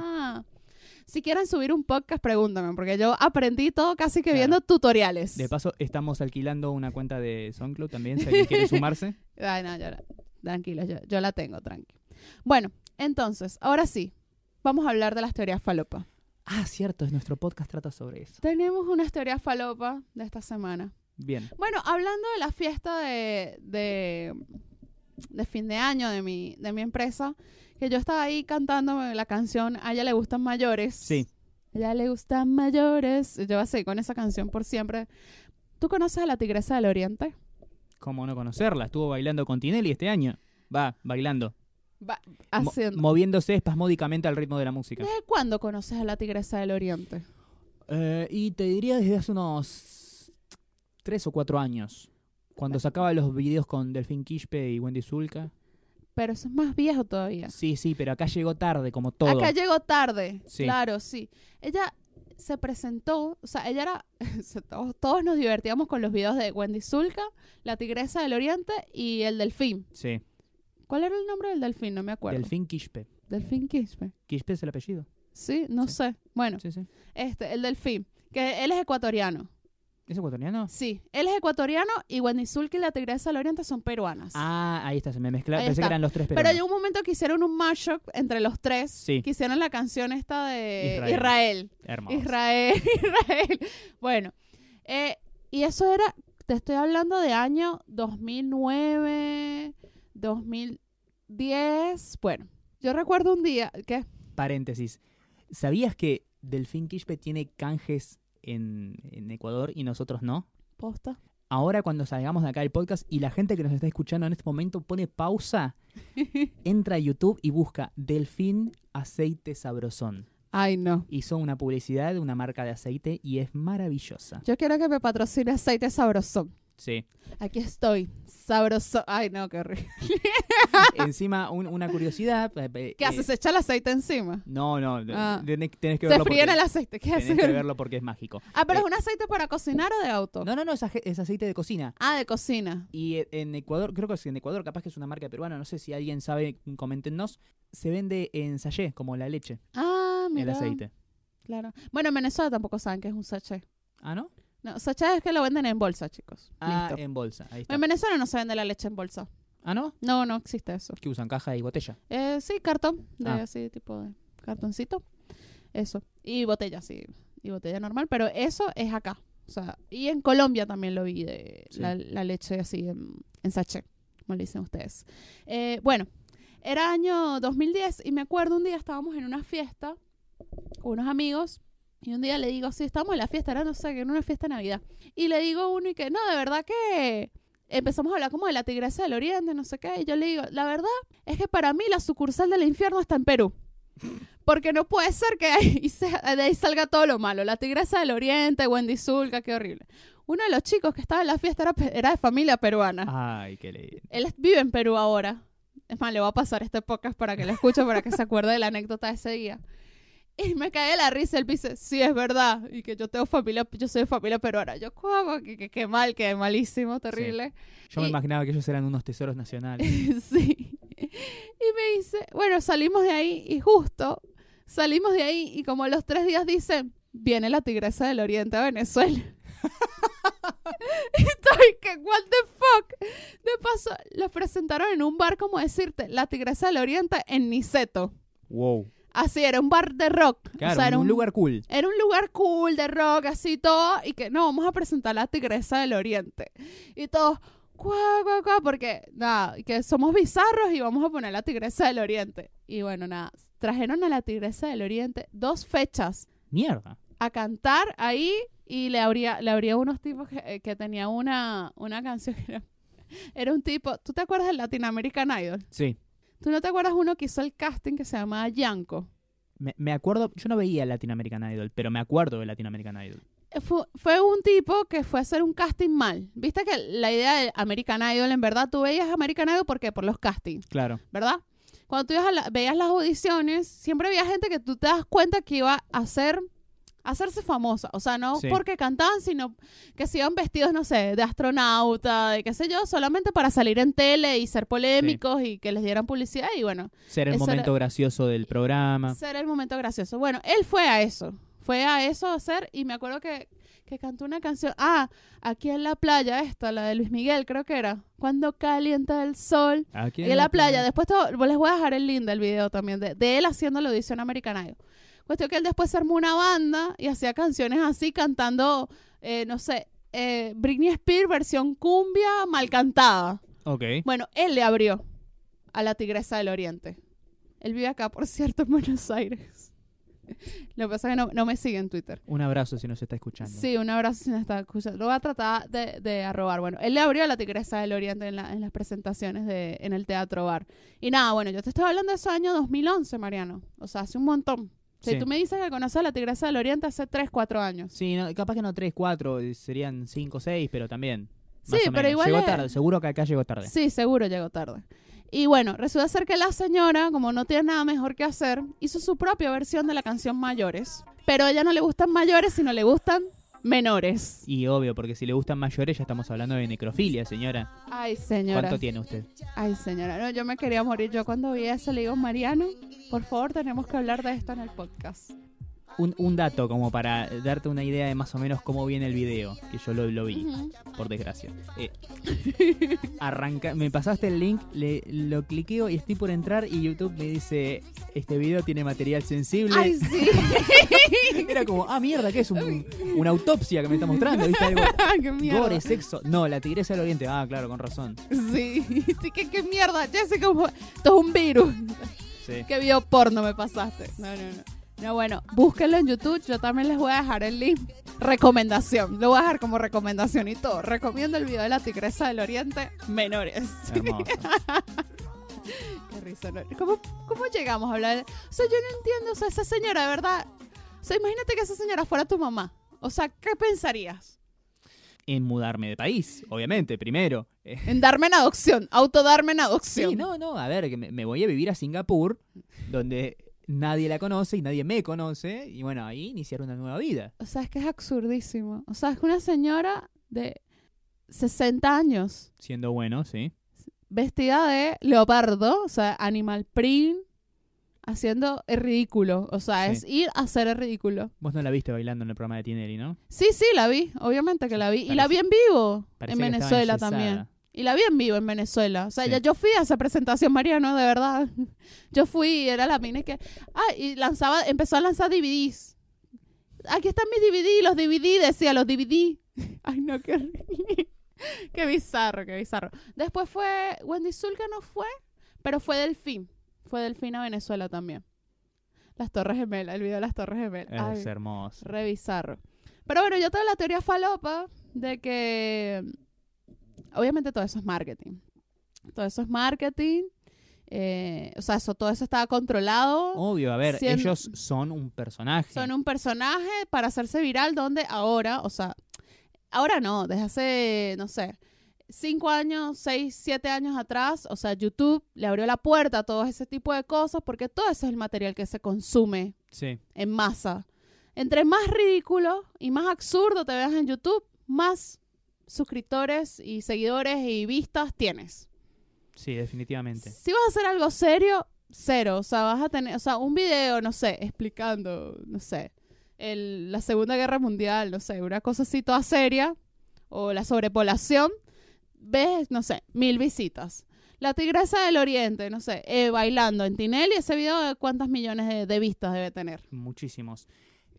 Si quieren subir un podcast, pregúntame, porque yo aprendí todo casi que Claro. viendo tutoriales. De paso, estamos alquilando una cuenta de SoundCloud también, si alguien quiere sumarse. Ay, no, yo, tranquilo, yo, yo la tengo, tranqui. Bueno, entonces, ahora sí, vamos a hablar de las teorías falopa. Ah, cierto, es nuestro podcast trata sobre eso. Tenemos unas teorías falopa de esta semana. Bien. Bueno, hablando de la fiesta de, de, de fin de año de mi, de mi empresa, que yo estaba ahí cantando la canción A ella le gustan mayores. Sí. A ella le gustan mayores. Yo así con esa canción por siempre. ¿Tú conoces a la Tigresa del Oriente? ¿Cómo no conocerla? Estuvo bailando con Tinelli este año. Va, bailando. Va, Mo- haciendo. moviéndose espasmódicamente al ritmo de la música. ¿Desde cuándo conoces a la Tigresa del Oriente? Eh, y te diría desde hace unos tres o cuatro años. Cuando sacaba los videos con Delfín Quispe y Wendy Zulka. Pero eso es más viejo todavía. Sí, sí, pero acá llegó tarde, como todo. Acá llegó tarde. Sí. Claro, sí. Ella se presentó, o sea, ella era, todos, todos nos divertíamos con los videos de Wendy Zulka, la Tigresa del Oriente y el Delfín. Sí, ¿Cuál era el nombre del Delfín? No me acuerdo. Delfín Quispe. Delfín Quispe. Quispe es el apellido. Sí, no Sí. sé. Bueno, Sí, sí. este, el Delfín, que él es ecuatoriano. ¿Es ecuatoriano? Sí, él es ecuatoriano y Wendy Zulka y la Tigresa del Oriente son peruanas. Ah, ahí está, se me mezclaron. Ahí Pensé está. que eran los tres Pero peruanos. llegó un momento que hicieron un mashup entre los tres. Sí. Que hicieron la canción esta de Israel. Israel. Hermoso. Israel, Israel. Bueno, eh, y eso era, te estoy hablando de año 2009, 2010. Bueno, yo recuerdo un día que Paréntesis. ¿Sabías que Delfín Quispe tiene canjes en, en Ecuador y nosotros no? posta. Ahora cuando salgamos de acá del podcast y la gente que nos está escuchando en este momento pone pausa, entra a YouTube y busca Delfín Aceite Sabrosón. Ay, no. Hizo una publicidad de una marca de aceite y es maravillosa. Yo quiero que me patrocine aceite sabrosón. Sí. Aquí estoy, sabroso. Ay, no, qué horrible. Encima, un- una curiosidad. eh, eh, ¿Qué haces? ¿Se echa el aceite encima? No, no, Ah. tenés, tenés que Se verlo fríe en porque, el aceite. ¿Qué tenés haces? que verlo porque es mágico. Ah, pero Eh, es un aceite para cocinar o de auto. No, no, no, es, aje- es aceite de cocina. Ah, de cocina. Y eh, en Ecuador, creo que es en Ecuador, capaz que es una marca peruana, no sé si alguien sabe, coméntenos. Se vende en sachet, como la leche, Ah, mira. el aceite. Claro. Bueno, en Venezuela tampoco saben que es un sachet. Ah, ¿no? No, sachet es que lo venden en bolsa, chicos. Ah, Listo. en bolsa, ahí está. En Venezuela no se vende la leche en bolsa. Ah, ¿no? No, no existe eso. Que usan caja y botella. Eh, sí, cartón, de Ah. así tipo de cartoncito. Eso. Y botella, sí. Y botella normal, pero eso es acá. O sea, y en Colombia también lo vi de Sí. la, la leche así en, en sachet, como le dicen ustedes. Eh, bueno, era año 2010 y me acuerdo un día estábamos en una fiesta con unos amigos y un día le digo, sí, estamos en la fiesta, no sé, que en una fiesta de Navidad. Y le digo a uno y que, no, de verdad que empezamos a hablar como de la tigresa del oriente, no sé qué. Y yo le digo, la verdad es que para mí la sucursal del infierno está en Perú. Porque no puede ser que ahí de ahí salga todo lo malo. La tigresa del oriente, Wendy Zulka, qué horrible. Uno de los chicos que estaba en la fiesta era, de familia peruana. Ay, qué lindo. Él vive en Perú ahora. Es más, le voy a pasar este podcast para que lo escuche, para que se acuerde de la anécdota de ese día. Y me cae la risa, él dice, sí, es verdad, y que yo tengo familia, yo soy de familia peruana. Yo, ¿cómo? Que, que, que mal, que malísimo, terrible. Yo me imaginaba que ellos eran unos tesoros nacionales. sí. Y me dice, bueno, salimos de ahí y justo salimos de ahí y como a los tres días dice, viene la tigresa del oriente a Venezuela. y estoy que, what the fuck. De paso, los presentaron en un bar, como decirte, la tigresa del oriente en Niceto. wow. Así, era un bar de rock. Claro, o sea, era un, lugar cool. era un lugar cool de rock, así todo, y que no, vamos a presentar la Tigresa del Oriente. Y todos, cuá, cuá, cuá, porque nada, que somos bizarros y vamos a poner la Tigresa del Oriente. Y bueno, nada, trajeron a la Tigresa del Oriente dos fechas Mierda. a cantar ahí y le habría, le habría unos tipos que, eh, que tenía una, una canción que era, era un tipo, ¿tú te acuerdas del Latin American Idol? Sí. ¿Tú no te acuerdas uno que hizo el casting que se llamaba Yanko? Me, me acuerdo, yo no veía Latin American Idol, pero me acuerdo de Latin American Idol. fue, fue un tipo que fue a hacer un casting mal. Viste que la idea de American Idol, en verdad, tú veías American Idol porque por los castings, Claro. ¿verdad? Cuando tú ibas a la- veías las audiciones, siempre había gente que tú te das cuenta que iba a hacer a hacerse famosa, o sea, no Sí. porque cantaban, sino que se iban vestidos, no sé, de astronauta, de qué sé yo, solamente para salir en tele y ser polémicos y que les dieran publicidad y bueno, Ser el momento era- gracioso del programa. ser el momento gracioso. Bueno, él fue a eso. Fue a eso a hacer y me acuerdo que, que cantó una canción. Ah, aquí en la playa esta, la de Luis Miguel, creo que era. Cuando calienta el sol. Aquí Y en la playa. Después te- les voy a dejar el link del video también de, de él haciendo la audición American Idol. Cuestión que él después se armó una banda y hacía canciones así cantando, eh, no sé, eh, Britney Spears versión cumbia mal cantada. Ok. Bueno, él le abrió a la Tigresa del Oriente. Él vive acá, por cierto, en Buenos Aires. Lo que pasa es que no, no me sigue en Twitter. Un abrazo si nos está escuchando. Sí, un abrazo si no está escuchando. Lo voy a tratar de, de arrobar. Bueno, él le abrió a la Tigresa del Oriente en, la- en las presentaciones de, en el Teatro Bar. Y nada, bueno, yo te estoy hablando de ese año 2011, Mariano. O sea, hace un montón. Si Sí. tú me dices que conoces a la Tigresa del Oriente hace 3, 4 años. Sí, no, capaz que no 3, 4, serían 5, 6, pero también. Sí, más o pero menos. igual Llegó es- tarde, seguro que acá llegó tarde. Sí, seguro llegó tarde. Y bueno, resulta ser que la señora, como no tiene nada mejor que hacer, hizo su propia versión de la canción Mayores. Pero a ella no le gustan mayores, sino le gustan menores. Y obvio, porque si le gustan mayores ya estamos hablando de necrofilia, señora. Ay, señora. ¿Cuánto tiene usted? Ay, señora. No, yo me quería morir. Yo cuando vi eso le digo, Mariano, por favor, tenemos que hablar de esto en el podcast. Un, un dato como para darte una idea de más o menos cómo viene el video, que yo lo, lo vi, por desgracia. Eh, arranca, me pasaste el link, le, lo cliqueo y estoy por entrar y YouTube me dice, este video tiene material sensible. Ay, sí. Era como, ah, mierda, ¿qué es? Un- una autopsia que me está mostrando, ¿viste? Algo, qué mierda. gore, sexo. No, la tigresa del oriente. Ah, claro, con razón. Sí. sí ¿Qué, qué mierda. Jessica, como- esto es un virus. Sí. ¿Qué video porno me pasaste? No, no, no. No, bueno, búsquenlo en YouTube. Yo también les voy a dejar el link. Recomendación. Lo voy a dejar como recomendación y todo. Recomiendo el video de la tigresa del oriente menores. Qué risa. ¿no? ¿Cómo, ¿Cómo llegamos a hablar? O sea, yo no entiendo. O sea, esa señora, de verdad. O sea, imagínate que esa señora fuera tu mamá. O sea, ¿qué pensarías? En mudarme de país, obviamente, primero. En darme en adopción. Autodarme en adopción. sí, no, no, a ver, que me, me voy a vivir a Singapur, donde nadie la conoce y nadie me conoce, y bueno, ahí iniciar una nueva vida. O sea, es que es absurdísimo. O sea, es que una señora de 60 años Siendo bueno, sí. vestida de leopardo, o sea, animal print, haciendo el ridículo. O sea, Sí. es ir a hacer el ridículo. Vos no la viste bailando en el programa de Tinelli, ¿no? Sí, sí, la vi, obviamente que la vi. Y la vi en vivo en Venezuela también. Y la vi en vivo en Venezuela. O sea, Sí. ya yo fui a esa presentación, Mariano, de verdad. Yo fui y era la mina que... Ah, y lanzaba, empezó a lanzar DVDs. Aquí están mis DVD, los DVD, decía, los DVD. Ay, no, qué. Qué bizarro, qué bizarro. Después fue, Wendy Zulka no fue, pero fue Delfín. Fue Delfín a Venezuela también. Las Torres Gemelas, el video de las Torres Gemelas. Ay, Es hermoso. Re bizarro. Pero bueno, yo tengo la teoría falopa de que obviamente todo eso es marketing. Todo eso es marketing. eh, o sea, eso, todo eso estaba controlado. Obvio, a ver, ellos son un personaje. Son un personaje para hacerse viral donde ahora, o sea, ahora no, desde hace, no sé, cinco años, seis, siete años atrás, o sea, YouTube le abrió la puerta a todo ese tipo de cosas porque todo eso es el material que se consume Sí. en masa. Entre más ridículo y más absurdo te veas en YouTube, más suscriptores y seguidores y vistas tienes. Sí, definitivamente. Si vas a hacer algo serio, cero. O sea, vas a tener, o sea, un video, no sé, explicando, no sé, el- la Segunda Guerra Mundial, no sé, una cosa así toda seria, o la sobrepoblación, ves, no sé, mil visitas. La Tigresa del Oriente, no sé, eh, bailando en Tinelli, ese video, ¿cuántas millones de, de vistas debe tener? Muchísimos.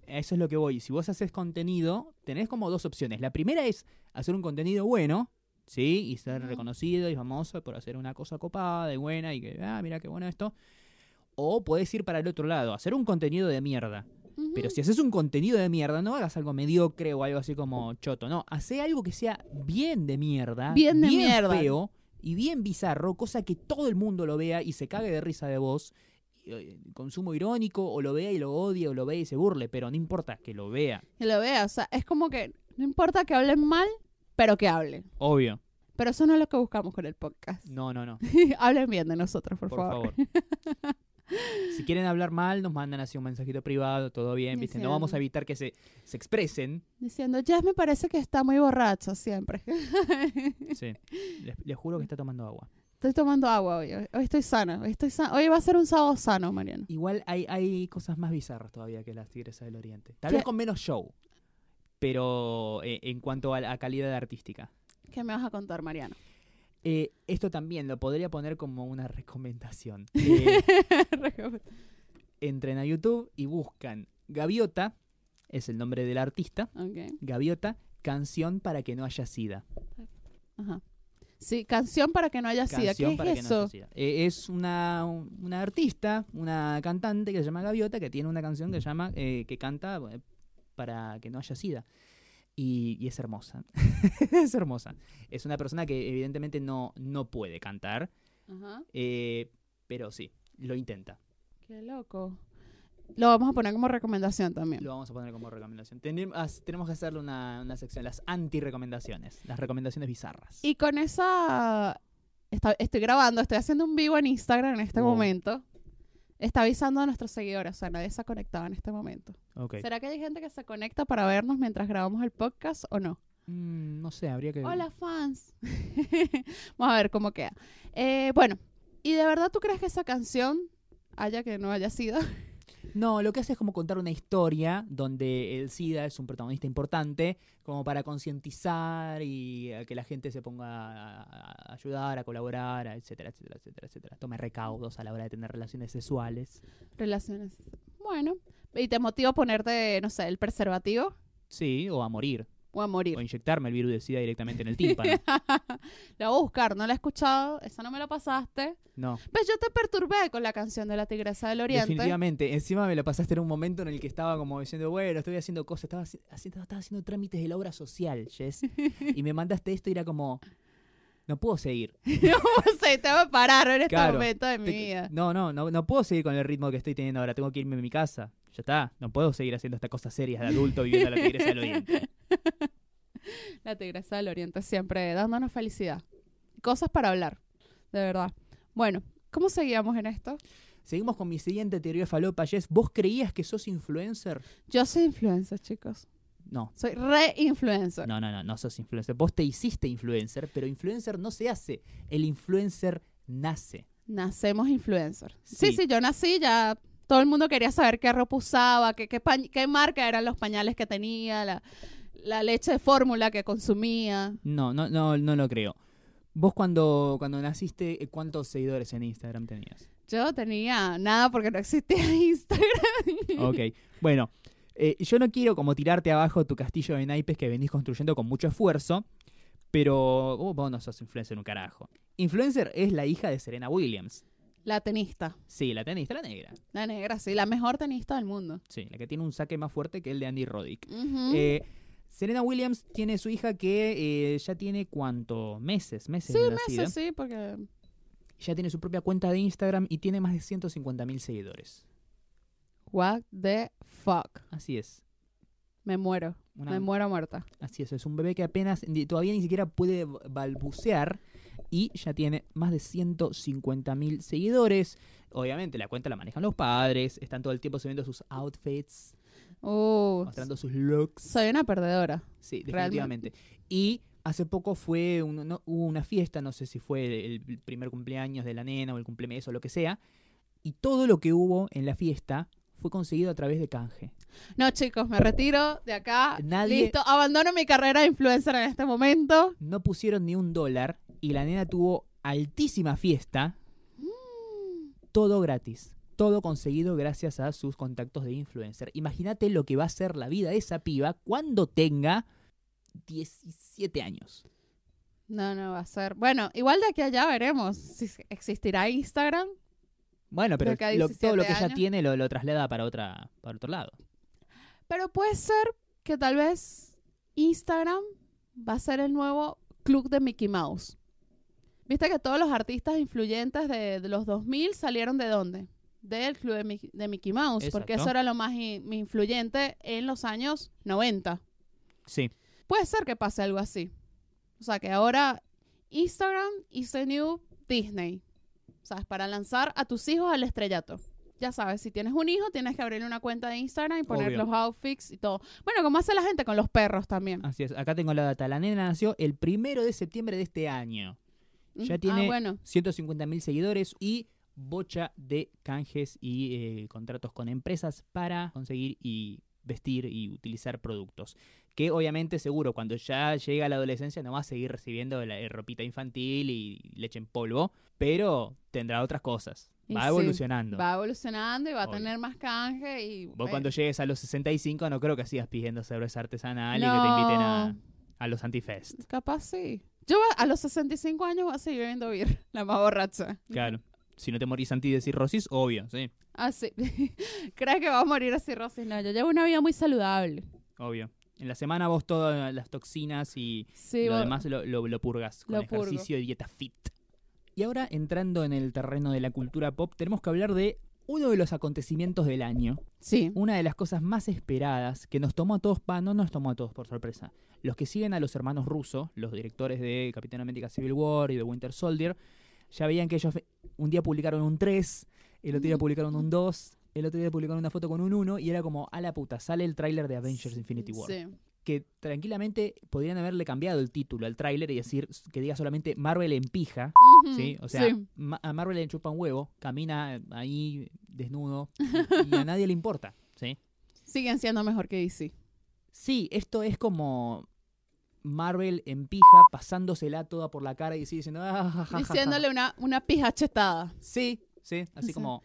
Eso es lo que voy. Si vos haces contenido, tenés como dos opciones. La primera es hacer un contenido bueno, ¿sí? Y ser reconocido y famoso por hacer una cosa copada y buena y que, ah, mira qué bueno esto. O puedes ir para el otro lado, hacer un contenido de mierda. Pero si haces un contenido de mierda, no hagas algo mediocre o algo así como choto. No, hace algo que sea bien de mierda, Bien de mierda. feo y bien bizarro, cosa que todo el mundo lo vea y se cague de risa de vos. Y, eh, Consumo irónico, o lo vea y lo odie, o lo vea y se burle, pero no importa que lo vea. Que lo vea, o sea, es como que no importa que hablen mal, pero que hablen. Obvio. Pero eso no es lo que buscamos con el podcast. No, no, no. hablen bien de nosotros, por, Por favor. favor. si quieren hablar mal, nos mandan así un mensajito privado, todo bien, ¿viste? No vamos a evitar que se, se expresen. Diciendo, Jess me parece que está muy borracho siempre. Sí. Les, les juro que está tomando agua. Estoy tomando agua hoy. Hoy estoy sana. Hoy, estoy hoy va a ser un sábado sano, Mariano. Igual hay, hay cosas más bizarras todavía que las Tigresas del Oriente. Tal ¿Qué? vez con menos show. Pero eh, en cuanto a, la- calidad artística. ¿Qué me vas a contar, Mariano? Eh, esto también lo podría poner como una recomendación. Eh, entren a YouTube y buscan Gaviota, es el nombre del artista, Ok, Gaviota, canción para que no haya sida. Ajá. Sí, canción para que no haya sida. ¿Qué para es que no eso? haya sida. Eh, es una, una artista, una cantante que se llama Gaviota, que tiene una canción que se llama, eh, que canta eh, para que no haya sida. Y, y es hermosa. es hermosa. Es una persona que evidentemente no, no puede cantar, Ajá. eh, pero sí, lo intenta. Qué loco. Lo vamos a poner como recomendación también. Lo vamos a poner como recomendación. Tenem- as- tenemos que hacerle una, una sección, las anti-recomendaciones, las recomendaciones bizarras. Y con esa... está- estoy grabando, estoy haciendo un vivo en Instagram en este momento. Está avisando a nuestros seguidores, o sea, nadie se ha conectado en este momento. Ok. ¿Será que hay gente que se conecta para vernos mientras grabamos el podcast o no? Mm, no sé, habría que... Hola, fans. Vamos a ver cómo queda. Eh, bueno, ¿y de verdad tú crees que esa canción haya que no haya sido? No, lo que hace es como contar una historia donde el SIDA es un protagonista importante, como para concientizar y a que la gente se ponga a, ayudar, a colaborar, a etcétera, etcétera, etcétera, etcétera. Tome recaudos a la hora de tener relaciones sexuales. Relaciones. Bueno, ¿y te motiva a ponerte, no sé, el preservativo Sí, o a morir, o a morir? o inyectarme el virus de SIDA directamente en el tímpano. la voy a buscar, no la he escuchado, esa no me la pasaste. No, ¿Ves? Yo te perturbé con la canción de la Tigresa del Oriente. definitivamente. Encima me lo pasaste en un momento en el que estaba como diciendo, bueno, estoy haciendo cosas, estaba haci- haciendo, estaba haciendo trámites de la obra social, Jess. y me mandaste esto y era como, no puedo seguir. no sé, te voy a parar en este Claro, momento de mi Te- vida. No, no, no, no puedo seguir con el ritmo que estoy teniendo ahora. Tengo que irme a mi casa. Ya está. No puedo seguir haciendo estas cosas serias de adulto viviendo a la tigresa del oriente. La Tigresa del Oriente siempre dándonos felicidad. Cosas para hablar, de verdad. Bueno, ¿cómo seguíamos en esto? Seguimos con mi siguiente teoría falopa, Jess. ¿Vos creías que sos influencer? Yo soy influencer, chicos. No. Soy re influencer. No, no, no, no sos influencer. Vos te hiciste influencer, pero influencer no se hace. El influencer nace. Nacemos influencer. Sí. Sí. sí, yo nací ya. Todo el mundo quería saber qué ropa usaba, qué, qué, marca eran los pañales que tenía, la, la leche de fórmula que consumía. No, no, no, no lo creo. Vos cuando, cuando naciste, ¿cuántos seguidores en Instagram tenías? Yo tenía nada porque no existía Instagram. Ok. Bueno, eh, yo no quiero como tirarte abajo tu castillo de naipes que venís construyendo con mucho esfuerzo, pero vos, vos no sos influencer un carajo. Influencer es la hija de Serena Williams. La tenista. Sí, la tenista, la negra. La negra, sí, la mejor tenista del mundo. Sí, la que tiene un saque más fuerte que el de Andy Roddick. Eh, Serena Williams tiene su hija que eh, ya tiene cuánto, meses, meses sí, de nacida. meses, sí, porque Ya tiene su propia cuenta de Instagram y tiene más de 150 mil seguidores. what the fuck. Así es. Me muero. Una- Me muero muerta. Así es, es un bebé que apenas, todavía ni siquiera puede balbucear y ya tiene más de 150 mil seguidores. Obviamente la cuenta la manejan los padres, están todo el tiempo subiendo sus outfits, Uh, mostrando sus looks. soy una perdedora. Sí, realmente. definitivamente. Y hace poco fue un- no- hubo una fiesta, no sé si fue el primer cumpleaños de la nena o el cumpleaños o lo que sea, y todo lo que hubo en la fiesta fue conseguido a través de canje. No, chicos, me retiro de acá. Nadie- Listo, abandono mi carrera de influencer en este momento. No pusieron ni un dólar y la nena tuvo altísima fiesta, todo gratis. Todo conseguido gracias a sus contactos de influencer. Imagínate lo que va a ser la vida de esa piba cuando tenga 17 años. No, no va a ser. Bueno, igual de aquí a allá veremos si existirá Instagram. Bueno, pero lo- todo lo que 17 ya años. tiene lo, lo traslada para, otra, para otro lado. Pero puede ser que tal vez Instagram va a ser el nuevo club de Mickey Mouse. Viste que todos los artistas influyentes de, de los 2000 salieron de dónde? Del club de, Mickey- de Mickey Mouse, porque eso era lo más influyente en los años 90. Sí. Puede ser que pase algo así. O sea, que ahora Instagram is the new Disney. ¿Sabes? Para lanzar a tus hijos al estrellato. Ya sabes, si tienes un hijo, tienes que abrirle una cuenta de Instagram y poner Obvio. los outfits y todo. Bueno, como hace la gente con los perros también. Así es. Acá tengo la data. La nena nació el primero de septiembre de este año. Ya Mm, tiene Ah, bueno. 150 mil seguidores y bocha de canjes y eh, contratos con empresas para conseguir y vestir y utilizar productos. Que obviamente seguro cuando ya llega a la adolescencia no va a seguir recibiendo la eh, ropita infantil y leche en polvo, pero tendrá otras cosas. Y Va sí, evolucionando. Va evolucionando y va a tener más canje y... Vos eh, cuando llegues a los 65 no creo que sigas pidiendo cerveza artesanal y que te inviten a, no, a los antifest. Capaz sí. Yo a los 65 años voy a seguir bebiendo beer, la más borracha. Claro. Si no te morís anti de cirrosis, obvio, sí, Ah, sí. ¿Crees que va a morir así, Rosy? No, yo llevo una vida muy saludable. obvio. En la semana vos todas las toxinas y Sí, lo demás lo, lo- lo purgas con Lo purgo. ejercicio y dieta fit. Y ahora, entrando en el terreno de la cultura pop, tenemos que hablar de uno de los acontecimientos del año. Sí. Una de las cosas más esperadas que nos tomó a todos, pa, no nos tomó a todos por sorpresa. Los que siguen a los hermanos rusos, los directores de Capitán América Civil War y de Winter Soldier, ya veían que ellos un día publicaron un 3, el otro día Mm. publicaron un 2, el otro día publicaron una foto con un 1 y era como, a la puta, sale el tráiler de Avengers Infinity War Sí. Que tranquilamente podrían haberle cambiado el título al tráiler y decir que diga solamente Marvel en pija, ¿sí? O sea, sí. Ma- a Marvel le chupa un huevo, camina ahí desnudo y a nadie le importa, ¿sí? Siguen siendo mejor que DC. Sí, esto es como Marvel en pija pasándosela toda por la cara y diciendo "Ah, ja, ja, ja, ja". Diciéndole una, una pija chetada. Sí, sí, así Sí. como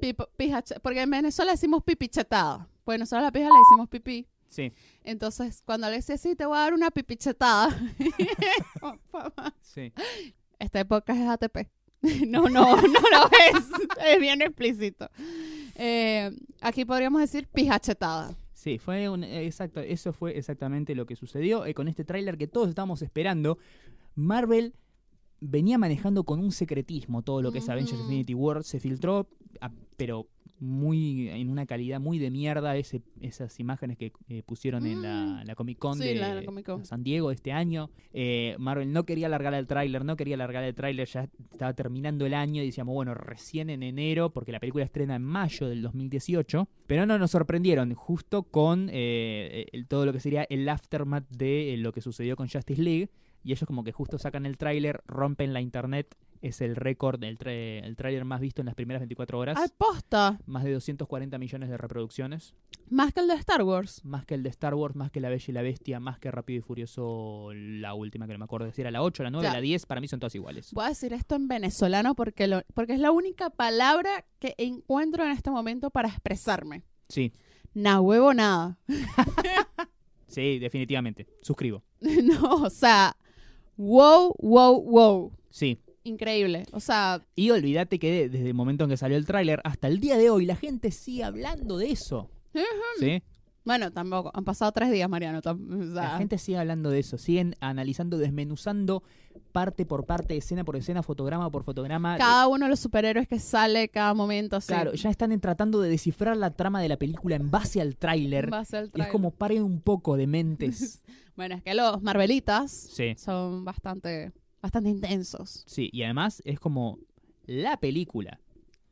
Pipo- pija porque en Venezuela decimos pipi chetada. Pues nosotros a la pija le decimos pipí. Sí, Entonces, cuando le decía, sí, te voy a dar una pipi chetada. sí. Esta época es ATP. No, no, no lo es. Es bien explícito. Eh, aquí podríamos decir pija chetada. Sí, fue un, exacto, eso fue exactamente lo que sucedió eh, con este tráiler que todos estábamos esperando. Marvel venía manejando con un secretismo todo lo que es. Avengers Infinity War, se filtró, ah, pero muy en una calidad muy de mierda ese, esas imágenes que eh, pusieron en la, la Comic Con Sí, de la- la Comic Con. San Diego este año. Eh, Marvel no quería alargar el tráiler, no quería alargar el tráiler, ya estaba terminando el año y decíamos, bueno, recién en enero, porque la película estrena en mayo del 2018, pero no nos sorprendieron justo con eh, el- todo lo que sería el aftermath de lo que sucedió con Justice League. Y ellos como que justo sacan el tráiler, rompen la internet, es el récord, el, tra- el tráiler más visto en las primeras 24 horas. ¡Ay, posta! Más de 240 millones de reproducciones. Más que el de Star Wars. Más que el de Star Wars, más que La Bella y la Bestia, más que Rápido y Furioso, la última que no me acuerdo si era la 8, la 9, Ya. la 10, para mí son todas iguales. Voy a decir esto en venezolano porque, lo, porque es la única palabra que encuentro en este momento para expresarme. Sí, Na huevo nada. sí, definitivamente. Suscribo. no, o sea, wow, wow, wow. Sí. Increíble. O sea, Y olvídate que de- desde el momento en que salió el tráiler hasta el día de hoy la gente sigue hablando de eso. ¿Sí? Bueno, tampoco. Han pasado tres días, Mariano. tam- o sea, La gente sigue hablando de eso, siguen analizando, desmenuzando parte por parte, escena por escena, fotograma por fotograma. cada uno de los superhéroes que sale cada momento. Claro, ya están en- tratando de descifrar la trama de la película en base al tráiler. es como paren un poco de mentes. Bueno, es que los Marvelitas Sí. son bastante, bastante intensos. Sí, y además es como la película.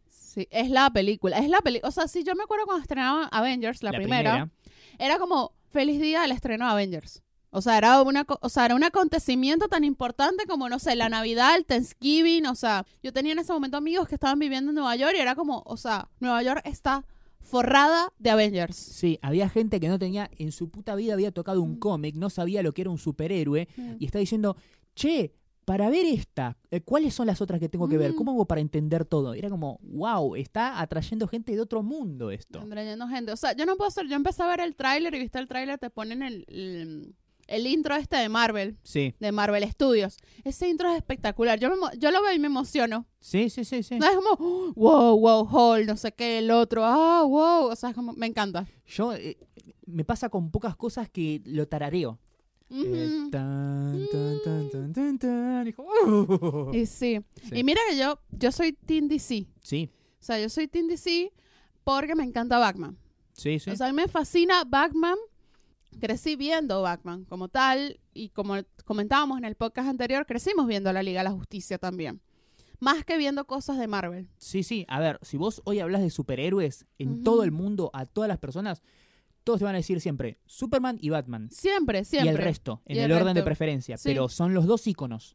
Sí, es la película. Es la película. O sea, si yo me acuerdo cuando estrenaban Avengers, la, primera, era como feliz día del estreno de Avengers. O sea, era una, o sea, era un acontecimiento tan importante como, no sé, la Navidad, el Thanksgiving. O sea, yo tenía en ese momento amigos que estaban viviendo en Nueva York y era como, o sea, Nueva York está forrada de Avengers. Sí, había gente que no tenía, en su puta vida había tocado un Mm. cómic, no sabía lo que era un superhéroe, y está diciendo, che, para ver esta, eh, ¿cuáles son las otras que tengo que ver? ¿Cómo hago para entender todo? Era como, wow, está atrayendo gente de otro mundo esto. Están trayendo gente. O sea, yo no puedo hacer. Yo empecé a ver el tráiler y viste el tráiler, te ponen el, el, el intro este de Marvel, Sí, de Marvel Studios. Ese intro es espectacular. Yo, me, yo lo veo y me emociono. sí, sí, sí, sí. No es como, "Oh, wow, wow, Hall, no sé qué, el otro, ah, wow. O sea, es como, me encanta. Yo, eh, me pasa con pocas cosas que lo tarareo. Eh, Ujú. tan, tan, tan, tan, tan, tan, y como. Y sí. Sí. Y mira que yo, yo soy Team DC. Sí, O sea, yo soy Team DC porque me encanta Batman. sí, sí. O sea, a mí me fascina Batman. Crecí viendo Batman como tal. Y como comentábamos en el podcast anterior, crecimos viendo la Liga de la Justicia también. Más que viendo cosas de Marvel. Sí, sí. A ver, si vos hoy hablas de superhéroes en todo el mundo, a todas las personas, todos te van a decir siempre Superman y Batman. Siempre, siempre. Y el resto, en el, el orden de preferencia. Sí. Pero son los dos íconos.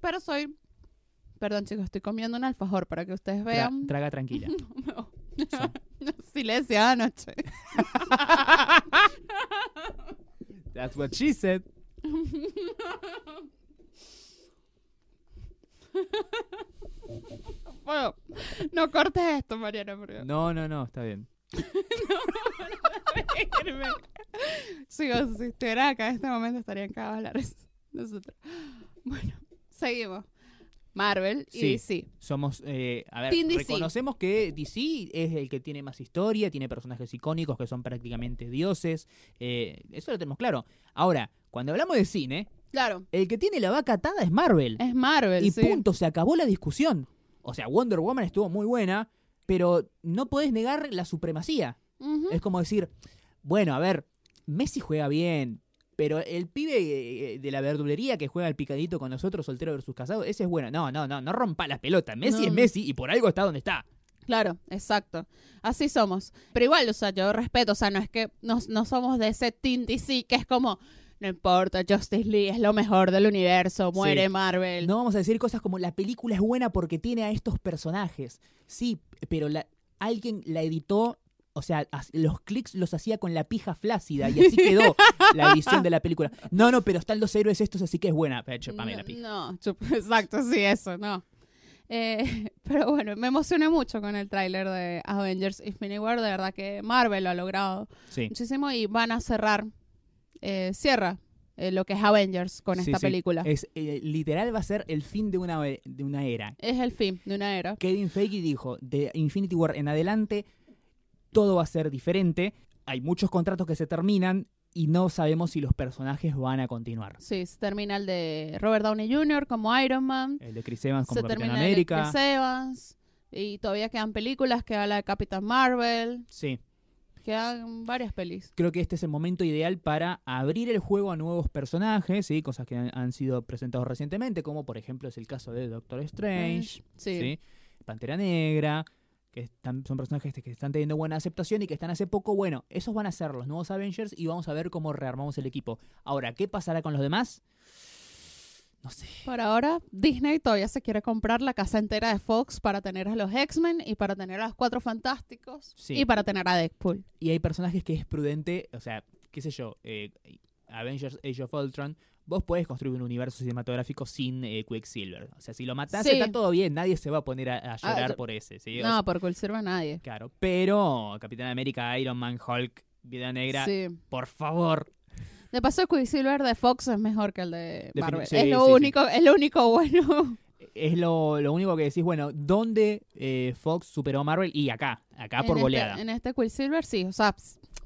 Pero soy... Perdón, chicos, estoy comiendo un alfajor para que ustedes Tra- vean. traga tranquila. No. So- Silencio anoche. That's what she said. Bueno, no cortes esto, Mariana, por favor. No, no, no, está bien. Si vos si estuviera acá en este momento estarían cagados la risa. Nosotros. Bueno, seguimos. Marvel y Sí. DC. Somos, eh, a ver, Team DC. reconocemos que DC es el que tiene más historia, tiene personajes icónicos que son prácticamente dioses. eh, eso lo tenemos claro. Ahora, cuando hablamos de cine, Claro, el que tiene la vaca atada es Marvel. es Marvel. Y sí. punto, se acabó la discusión. O sea, Wonder Woman estuvo muy buena, pero no podés negar la supremacía. Es como decir, bueno, a ver, Messi juega bien, pero el pibe eh, de la verdulería que juega al picadito con nosotros, soltero versus casado, ese es bueno. No, no, no, no rompa las pelotas. Messi No. es Messi y por algo está donde está. Claro, exacto. Así somos. Pero igual, o sea, yo respeto, o sea, no es que no, no somos de ese Team DC que es como, no importa, Justice League es lo mejor del universo, muere Sí. Marvel. No vamos a decir cosas como la película es buena porque tiene a estos personajes. Sí, pero la, alguien la editó, o sea, los clics los hacía con la pija flácida y así quedó la edición de la película. No, no, pero están los héroes estos, así que es buena. Pero chupame la pija. No, chup- exacto, sí, eso, no. Eh, pero bueno, me emocioné mucho con el tráiler de Avengers Infinity War. De verdad que Marvel lo ha logrado Sí. muchísimo y van a cerrar, eh, cierra eh, lo que es Avengers con Sí, esta sí. película. Es, Es, eh, literal va a ser el fin de una, de una era. el fin de una era. Kevin Feige dijo, de Infinity War en adelante, todo va a ser diferente. Hay muchos contratos que se terminan y no sabemos si los personajes van a continuar. Sí, se termina el de Robert Downey Jr. como Iron Man. El de Chris Evans como se Capitán termina el de América. Chris Evans. Y todavía quedan películas, queda la de Capitán Marvel, Sí, quedan varias pelis. creo que este es el momento ideal para abrir el juego a nuevos personajes, ¿sí? cosas que han, han sido presentados recientemente, como por ejemplo es el caso de Doctor Strange, Sí. ¿sí? Pantera Negra, que están, son personajes que están teniendo buena aceptación y que están hace poco. Bueno, esos van a ser los nuevos Avengers y vamos a ver cómo rearmamos el equipo. Ahora, ¿qué pasará con los demás? No sé. Por ahora, Disney todavía se quiere comprar la casa entera de Fox para tener a los X-Men y para tener a los Cuatro Fantásticos Sí. y para tener a Deadpool. Y hay personajes que es prudente, o sea, qué sé yo, eh, Avengers Age of Ultron, vos podés construir un universo cinematográfico sin eh, Quicksilver. O sea, si lo matás Sí. está todo bien, nadie se va a poner a, a llorar yo- por ese. ¿sí? O No, sea, por a nadie. claro, pero Capitán América, Iron Man, Hulk, Vida Negra, Sí. por favor. De paso, el Quicksilver de Fox es mejor que el de Marvel. sí, es lo sí, sí. único, es lo único bueno. Es lo, lo único que decís, bueno, ¿dónde eh, Fox superó a Marvel? Y acá, acá por en goleada. Este, en este Quicksilver sí, o sea,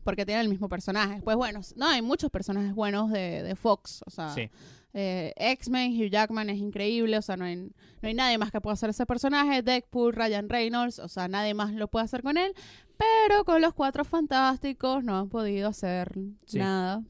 porque tiene el mismo personaje. Pues bueno, no, hay muchos personajes buenos de, de Fox, o sea, eh, X-Men, Hugh Jackman es increíble, o sea, no hay, no hay nadie más que pueda hacer ese personaje, Deadpool, Ryan Reynolds, o sea, nadie más lo puede hacer con él, pero con los Cuatro Fantásticos no han podido hacer Sí. nada.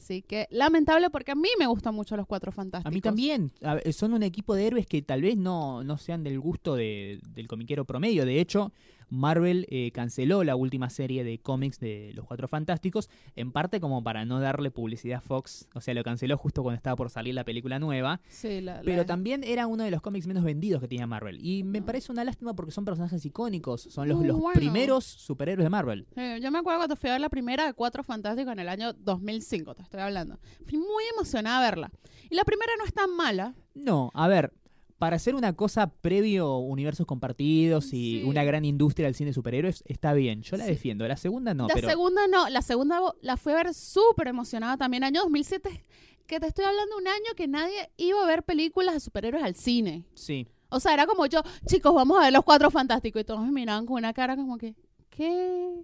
Así que lamentable porque a mí me gustan mucho los Cuatro Fantásticos. A mí también. A ver, son un equipo de héroes que tal vez no, no sean del gusto de- del comiquero promedio. De hecho, Marvel eh, canceló la última serie de cómics de Los Cuatro Fantásticos, en parte como para no darle publicidad a Fox. O sea, lo canceló justo cuando estaba por salir la película nueva. Sí, la- la- Pero también era uno de los cómics menos vendidos que tenía Marvel. Y me Ah. parece una lástima porque son personajes icónicos. Son los, Muy los bueno. primeros superhéroes de Marvel. Eh, yo me acuerdo cuando fui a ver la primera de Cuatro Fantásticos en el año 2005, te estoy hablando. Fui muy emocionada a verla. Y la primera no es tan mala. No, a ver, para hacer una cosa previo universos compartidos y Sí. una gran industria del cine de superhéroes, está bien. Yo la Sí. defiendo. La segunda no, la pero segunda no, la segunda la fui a ver súper emocionada también. Año 2007, que te estoy hablando de un año que nadie iba a ver películas de superhéroes al cine. sí. O sea, era como yo, chicos, vamos a ver los Cuatro Fantásticos. Y todos me miraban con una cara como que, ¿qué?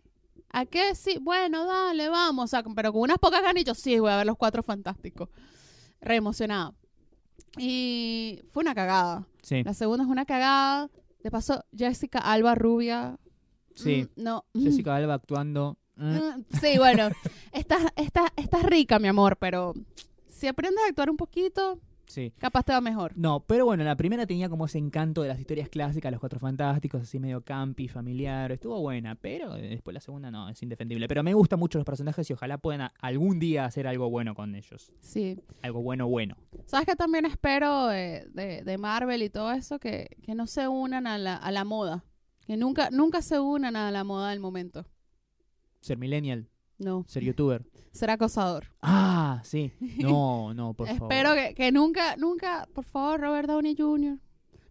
¿A qué? Sí, bueno, dale, vamos. O sea, pero con unas pocas ganas y yo sí, voy a ver los Cuatro Fantásticos. Re emocionada. Y fue una cagada. Sí, La segunda es una cagada. De paso, Jessica Alba Rubia. sí. mm, no. Jessica Alba actuando. Mm, Sí, bueno. Estás, estás, estás rica, mi amor, pero si aprendes a actuar un poquito, sí. capaz va mejor. No, pero bueno, la primera tenía como ese encanto de las historias clásicas, los cuatro fantásticos, así medio campi, familiar, estuvo buena, pero después la segunda no, es indefendible. Pero me gustan mucho los personajes y ojalá puedan algún día hacer algo bueno con ellos. Sí. Algo bueno, bueno. ¿Sabes qué también espero de, de- de Marvel y todo eso? Que, que no se unan a la, a la moda. Que nunca, nunca se unan a la moda del momento. Ser millennial, No. ser youtuber. Ser acosador. Ah, sí. No, no, por favor. Espero que, que nunca, nunca, por favor, Robert Downey Jr.,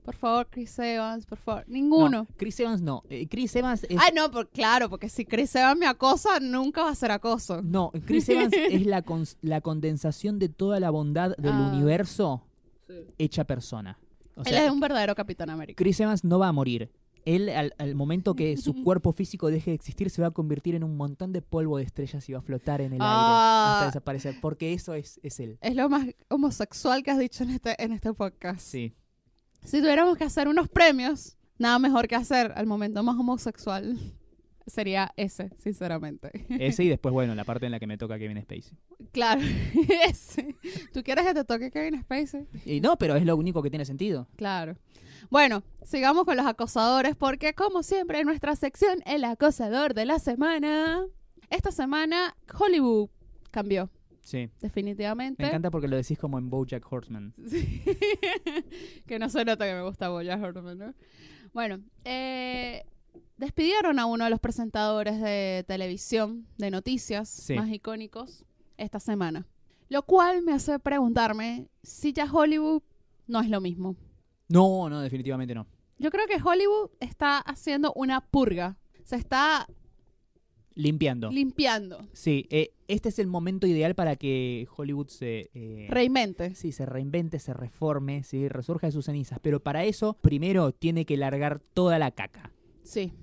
por favor, Chris Evans, por favor, ninguno. No, Chris Evans no. Eh, Chris Evans es... Ay, no, por, claro, porque si Chris Evans me acosa, nunca va a ser acoso. No, Chris Evans es la, cons- la condensación de toda la bondad del Ah. universo hecha persona. O Él es un verdadero Capitán América. Chris Evans no va a morir. Él, al, al momento que su cuerpo físico deje de existir, se va a convertir en un montón de polvo de estrellas y va a flotar en el Ah. aire hasta desaparecer. Porque eso es, es él. Es lo más homosexual que has dicho en este, en este podcast. Sí. Si tuviéramos que hacer unos premios, nada mejor que hacer al momento más homosexual sería ese, sinceramente. Ese y después, bueno, la parte en la que me toca Kevin Spacey. Claro, ese. ¿Tú quieres que te toque Kevin Spacey? Y no, pero es lo único que tiene sentido. Claro. Bueno, sigamos con los acosadores porque como siempre en nuestra sección El acosador de la semana. Esta semana Hollywood cambió, Sí. definitivamente. Me encanta porque lo decís como en Bojack Horseman. Sí. que no se nota que me gusta Boya Horseman, ¿no? Bueno, eh, despidieron a uno de los presentadores de televisión, de noticias Sí. más icónicos esta semana. Lo cual me hace preguntarme si ya Hollywood no es lo mismo. No, no, definitivamente no. Yo creo que Hollywood está haciendo una purga. Se está Limpiando. limpiando. Sí, eh, este es el momento ideal para que Hollywood se... eh, Reinvente. Sí, se reinvente, se reforme, ¿sí? resurja de sus cenizas. Pero para eso, primero tiene que largar toda la caca. Sí,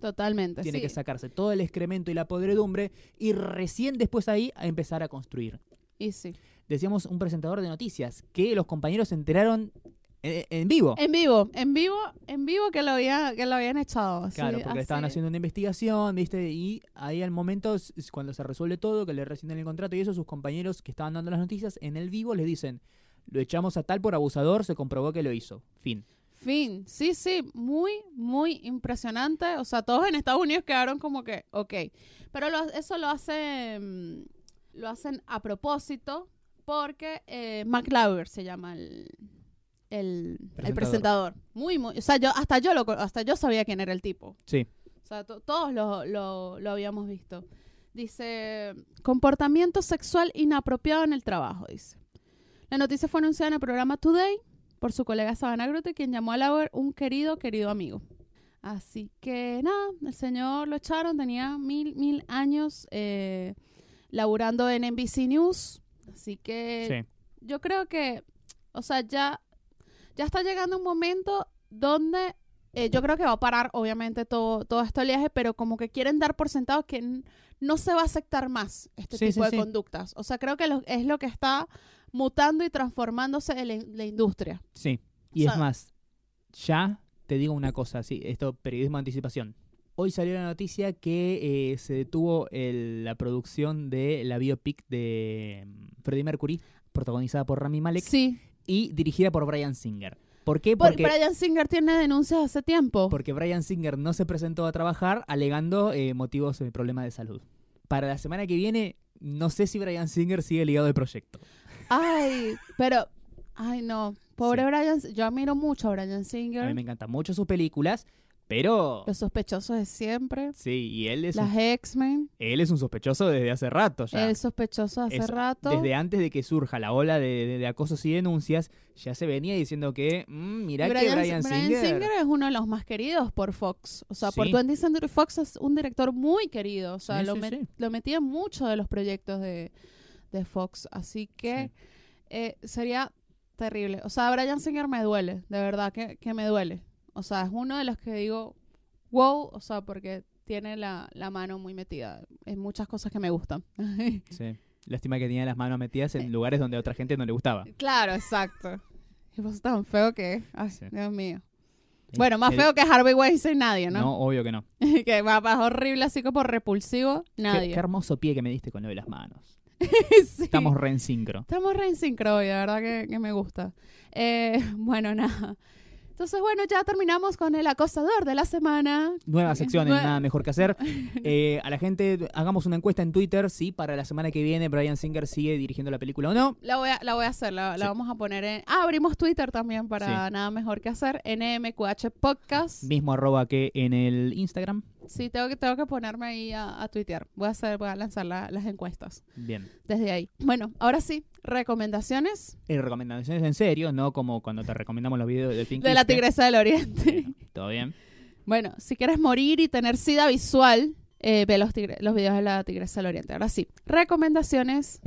totalmente. Tiene sí. que sacarse todo el excremento y la podredumbre y recién después ahí a empezar a construir. Y sí. Decíamos un presentador de noticias que los compañeros se enteraron en, en vivo. En vivo, en vivo, en vivo que lo, había, que lo habían echado. Claro, porque estaban así. haciendo una investigación, ¿viste? Y ahí al momento, cuando se resuelve todo, que le rescinden el contrato y eso, sus compañeros que estaban dando las noticias en el vivo les dicen, lo echamos a tal por abusador, se comprobó que lo hizo. Fin. Fin, sí, sí, muy, muy impresionante. O sea, todos en Estados Unidos quedaron como que, ok. Pero lo- eso lo hace, mm, lo hacen a propósito porque eh, Mark Lauer se llama el, el, el Presentador. presentador. Muy, muy, o sea, yo hasta yo lo, hasta yo sabía quién era el tipo. Sí. O sea, to- todos lo, lo, lo habíamos visto. Dice, comportamiento sexual inapropiado en el trabajo, dice. La noticia fue anunciada en el programa Today por su colega Sabana Grote, quien llamó a Lauer un querido, querido amigo. Así que nada, el señor lo echaron, tenía mil, mil años eh, laburando en NBC News. Así que Sí. yo creo que, o sea, ya, ya está llegando un momento donde eh, yo creo que va a parar, obviamente, todo, todo este oleaje, pero como que quieren dar por sentado que no se va a aceptar más este Sí, tipo sí, de sí. conductas. O sea, creo que lo- es lo que está mutando y transformándose en la, la industria. Sí. Y O es más, ya te digo una cosa, sí, esto periodismo de anticipación. Hoy salió la noticia que eh, se detuvo el- la producción de la biopic de mm, Freddie Mercury, protagonizada por Rami Malek Sí. Y dirigida por Brian Singer. ¿Por qué? Por- Porque, Brian Singer tiene denuncias hace tiempo. porque Brian Singer no se presentó a trabajar alegando eh, motivos de problemas de salud. Para la semana que viene, no sé si Brian Singer sigue ligado al proyecto. Ay, pero... Ay, no. Pobre Sí. Brian... Yo admiro mucho a Brian A mí Singer. me encantan mucho sus películas, pero... Los sospechosos de siempre. Sí, y él es, Las X-Men. él es un sospechoso desde hace rato ya. El sospechoso hace rato. Desde antes de que surja la ola de, de- de acosos y denuncias, ya se venía diciendo que, mm, mirá Y que Brian Singer... es uno de los más queridos por Fox. O sea, por Sí. 20th Century Fox es un director muy querido. O sea, Sí, lo, sí, met- lo metía en muchos de los proyectos de, de Fox. Así que eh, sería terrible. O sea, Brian Singer me duele. De verdad que, que me duele. O sea, es uno de los que digo, wow. O sea, porque tiene la, la mano muy metida en muchas cosas que me gustan. Sí. Lástima que tenía las manos metidas Eh. en lugares donde a otra gente no le gustaba. claro, exacto. Y vos tan feo que es. Ay, Sí. Dios mío. Bueno, más El- feo que Harvey Weinstein nadie, No, ¿no? obvio que no. que más horrible, así como repulsivo, Qué, nadie. qué hermoso pie que me diste con lo de las manos. Sí. Estamos re en sincro. Estamos re en sincro hoy, de verdad que, que me gusta. Eh, bueno, nada. Entonces, bueno, ya terminamos con el acosador de la semana. Nueva sección en Nada Mejor que Hacer. Eh, a la gente, hagamos una encuesta en Twitter si para la semana que viene Brian Singer sigue dirigiendo la película o no. La voy a, la voy a hacer, la, la Sí. vamos a poner en... Ah, abrimos Twitter también para nada mejor que hacer. NMQH Podcast. Mismo arroba que en el Instagram. Sí, tengo que, tengo que ponerme ahí a, a tuitear. Voy a hacer, voy a lanzar la- las encuestas Bien. desde ahí. Bueno, ahora sí, recomendaciones Eh, recomendaciones en serio, no como cuando te recomendamos los videos del Pink de la. Tigresa del Oriente. Todo bien. Bueno, si quieres morir y tener sida visual, eh, ve los, tigre- los videos de la Tigresa del Oriente. Ahora sí, recomendaciones.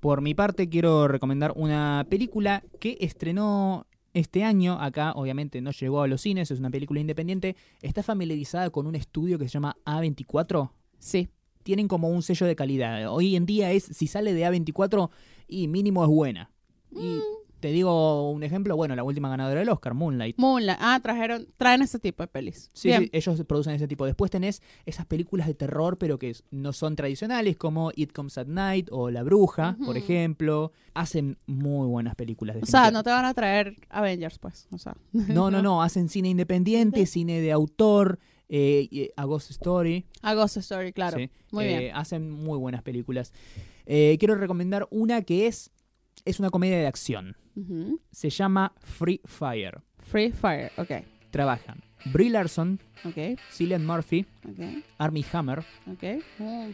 Por mi parte, quiero recomendar una película que estrenó este año. Acá, obviamente, no llegó a los cines, es una película independiente. Está familiarizada con un estudio que se llama A24. Sí. Tienen como un sello de calidad. Hoy en día es, si sale de A24, y mínimo es buena. Y te digo un ejemplo, bueno, la última ganadora del Oscar, Moonlight. Moonlight. Ah, trajeron, traen ese tipo de pelis. Sí, ellos producen ese tipo. Después tenés esas películas de terror, pero que no son tradicionales, como It Comes at Night o La Bruja, por ejemplo. Hacen muy buenas películas. O sea, no te van a traer Avengers, pues. O sea. No, no, no, hacen cine independiente, cine de autor, eh, A Ghost Story. A Ghost Story, claro. sí. Muy Eh, bien. Hacen muy buenas películas. Eh, quiero recomendar una que es, es una comedia de acción. Se llama Free Fire. Free Fire, ok. Trabajan Brie Larson, Ok, Cillian Murphy, ok, Armie Hammer, ok. Mm,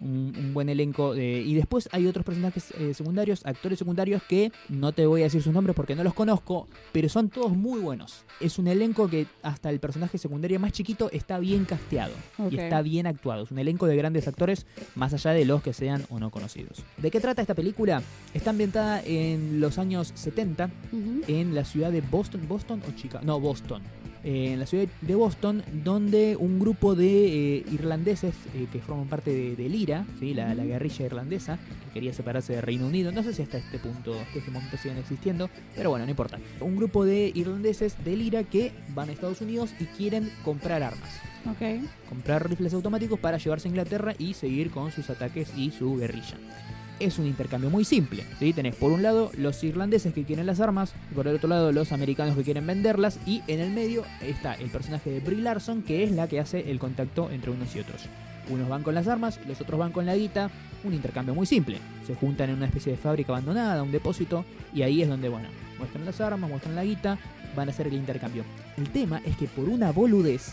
un, un buen elenco. de- y después hay otros personajes eh, secundarios, actores secundarios que no te voy a decir sus nombres porque no los conozco, pero son todos muy buenos. Es un elenco que hasta el personaje secundario más chiquito está bien casteado y está bien actuado. Es un elenco de grandes actores más allá de los que sean o no conocidos. ¿De qué trata esta película? Está ambientada en los años 70 ujú. en la ciudad de Boston, Boston o Chicago, no, Boston. Eh, en la ciudad de Boston, donde un grupo de eh, irlandeses eh, que forman parte de, del IRA, ¿sí? la, guerrilla irlandesa, que quería separarse de Reino Unido, no sé si hasta este punto, hasta este momento siguen existiendo, pero bueno, no importa. Un grupo de irlandeses del IRA que van a Estados Unidos y quieren comprar armas. Comprar rifles automáticos para llevarse a Inglaterra y seguir con sus ataques y su guerrilla es un intercambio muy simple. ¿sí? Tenés por un lado los irlandeses que quieren las armas, por el otro lado los americanos que quieren venderlas, y en el medio está el personaje de Brie Larson, que es la que hace el contacto entre unos y otros. Unos van con las armas, los otros van con la guita, un intercambio muy simple. Se juntan en una especie de fábrica abandonada, un depósito, y ahí es donde, bueno, muestran las armas, muestran la guita, van a hacer el intercambio. El tema es que por una boludez,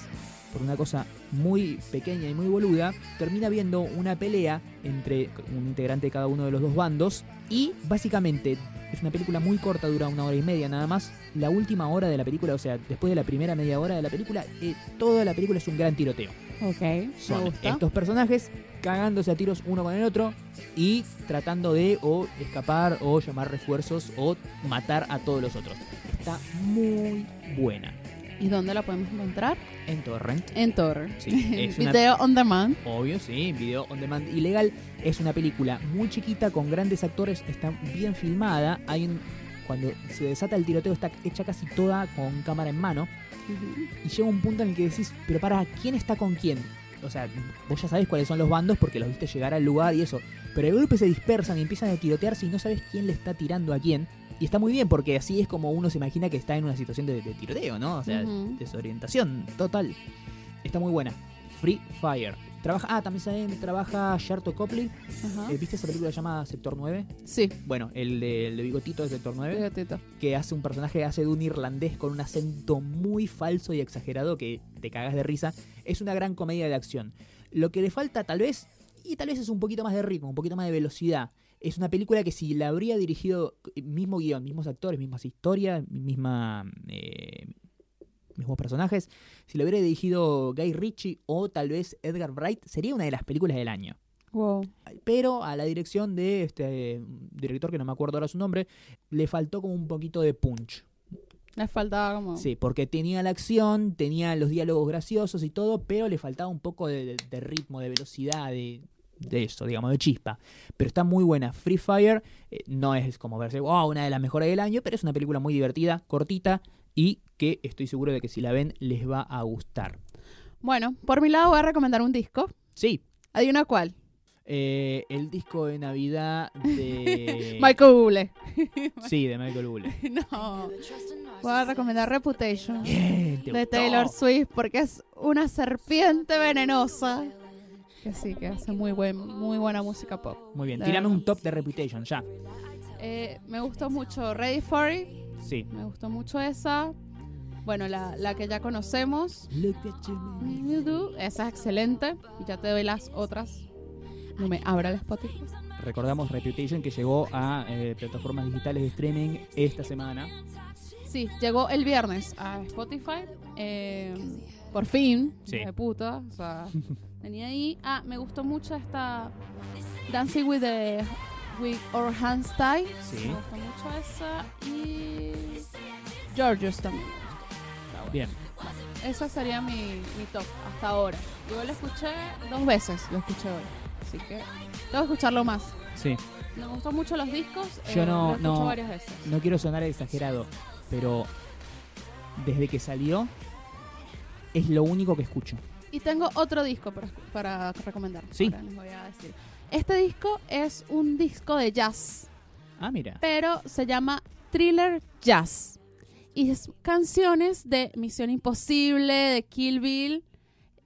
por una cosa muy pequeña y muy boluda, termina viendo una pelea entre un integrante de cada uno de los dos bandos y básicamente es una película muy corta, dura una hora y media nada más. La última hora de la película, o sea, después de la primera media hora de la película, eh, toda la película es un gran tiroteo. Ok. Me Son gusta. estos personajes cagándose a tiros uno con el otro y tratando de o escapar o llamar refuerzos o matar a todos los otros. está muy buena. ¿Y dónde la podemos encontrar? En Torrent. En Torrent. Sí, es una- Video on demand. Obvio, sí, video on demand ilegal. Es una película muy chiquita con grandes actores, está bien filmada. Hay un, cuando se desata el tiroteo está hecha casi toda con cámara en mano y llega un punto en el que decís, pero para, ¿quién está con quién? O sea, vos ya sabés cuáles son los bandos porque los viste llegar al lugar y eso. Pero de golpe se dispersan y empiezan a tirotearse y no sabes quién le está tirando a quién. Y está muy bien porque así es como uno se imagina que está en una situación de, de tiroteo, ¿no? O sea, desorientación total. Está muy buena. Free Fire. Trabaja, ah, también saben, trabaja Sharto Copley. Eh, ¿Viste esa película llamada Sector 9? Sí. Bueno, el de, el de Bigotito de Sector 9 Bigotito. que hace un personaje, hace de un irlandés con un acento muy falso y exagerado que te cagas de risa. Es una gran comedia de acción. Lo que le falta tal vez, y tal vez es un poquito más de ritmo, un poquito más de velocidad. Es una película que si la habría dirigido, mismo guion, mismos actores, mismas historias, misma, eh, mismos personajes, si la hubiera dirigido Guy Ritchie o tal vez Edgar Wright, sería una de las películas del año Wow. pero a la dirección de este eh, director que no me acuerdo ahora su nombre le faltó como un poquito de punch Le faltaba como. sí porque tenía la acción tenía los diálogos graciosos y todo pero le faltaba un poco de- de ritmo de velocidad de, de eso digamos de chispa pero está muy buena Free Fire eh, no es como verse wow una de las mejores del año pero es una película muy divertida cortita y que estoy seguro de que si la ven les va a gustar Bueno, por mi lado voy a recomendar un disco. sí Adivina cuál. eh, el disco de Navidad de Michael Bublé. sí de Michael Bublé no. Voy a recomendar Reputation. Bien, te de gustó. Taylor Swift porque es una serpiente venenosa que sí que hace muy buen muy buena música pop Muy bien, tirame un top de Reputation, ya. Eh, me gustó mucho Ready for It Sí. me gustó mucho esa bueno la, la que ya conocemos Look at you. You Do, esa es excelente y ya te doy las otras no me abra el Spotify Recordamos Reputation que llegó a eh, plataformas digitales de streaming esta semana. sí llegó el viernes a Spotify eh, por fin Sí. de puta o sea venía ahí ah me gustó mucho esta Dancing with the with Our Hands Tied Sí. Me gusta mucho esa. Y. Georgios también. me bueno. Bien. Esa sería mi, mi top hasta ahora. Yo lo escuché dos veces, lo escuché hoy. Así que tengo que escucharlo más. Sí. Me gustan mucho los discos. Yo eh, no- lo escucho no- varias veces. No quiero sonar exagerado, pero desde que salió es lo único que escucho. Y tengo otro disco para, para recomendar. Sí. Ahora les voy a decir. Este disco es un disco de jazz, Ah, mira. pero se llama Thriller Jazz. Y es canciones de Misión Imposible, de Kill Bill,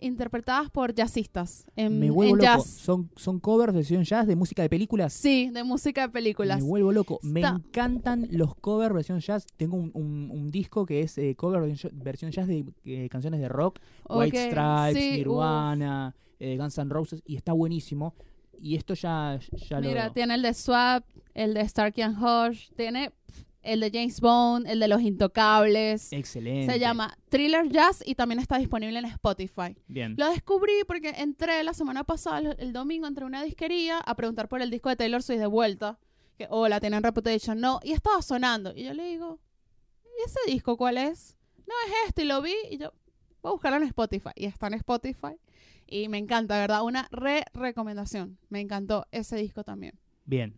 interpretadas por jazzistas en, Me vuelvo en loco. jazz. Son, son covers de versión jazz de música de películas. Sí, de música de películas. Me vuelvo loco. Me encantan los covers versión jazz. Tengo un, un- un disco que es eh, cover versión- versión jazz de eh, canciones de rock. White Stripes, sí, Nirvana, eh, Guns N' Roses, y está buenísimo. Y esto ya, ya Mira, lo... tiene el de Swap, el de Starkey and Hush, tiene pf, el de James Bond, el de Los Intocables. Excelente. Se llama Thriller Jazz y también está disponible en Spotify. Bien. Lo descubrí porque entré la semana pasada, el, domingo, entré a una disquería a preguntar por el disco de Taylor Swift de vuelta. Que, hola, tienen Reputation. No, y estaba sonando. Y yo le digo, ¿y ese disco cuál es? No, es este, y lo vi. Y yo, voy a buscarlo en Spotify. Y está en Spotify. Y me encanta, ¿verdad? Una re-recomendación. Me encantó ese disco también. Bien.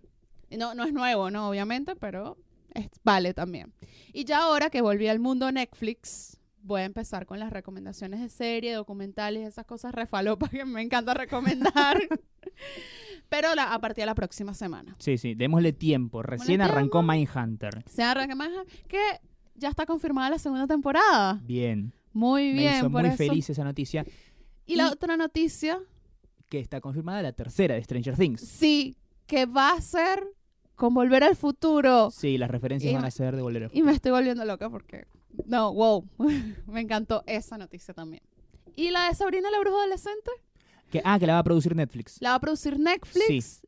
No, no es nuevo, ¿no? Obviamente, pero es- vale también. Y ya ahora que volví al mundo Netflix, voy a empezar con las recomendaciones de serie, documentales, esas cosas refalopas que me encanta recomendar. pero la- a partir de la próxima semana. Sí, sí, démosle tiempo. Recién tiempo. arrancó Mindhunter. Se arranca más que ya está confirmada la segunda temporada. Bien. Muy Me bien, hizo por muy eso. feliz esa noticia. Y la Y- otra noticia, Que está confirmada la tercera de Stranger Things. sí, que va a ser con Volver al Futuro. Sí, las referencias Y van a ser de Volver al Y me estoy volviendo loca porque. No, wow. me encantó esa noticia también. ¿Y la de Sabrina la bruja adolescente? Que, ah, que la va a producir Netflix. La va a producir Netflix.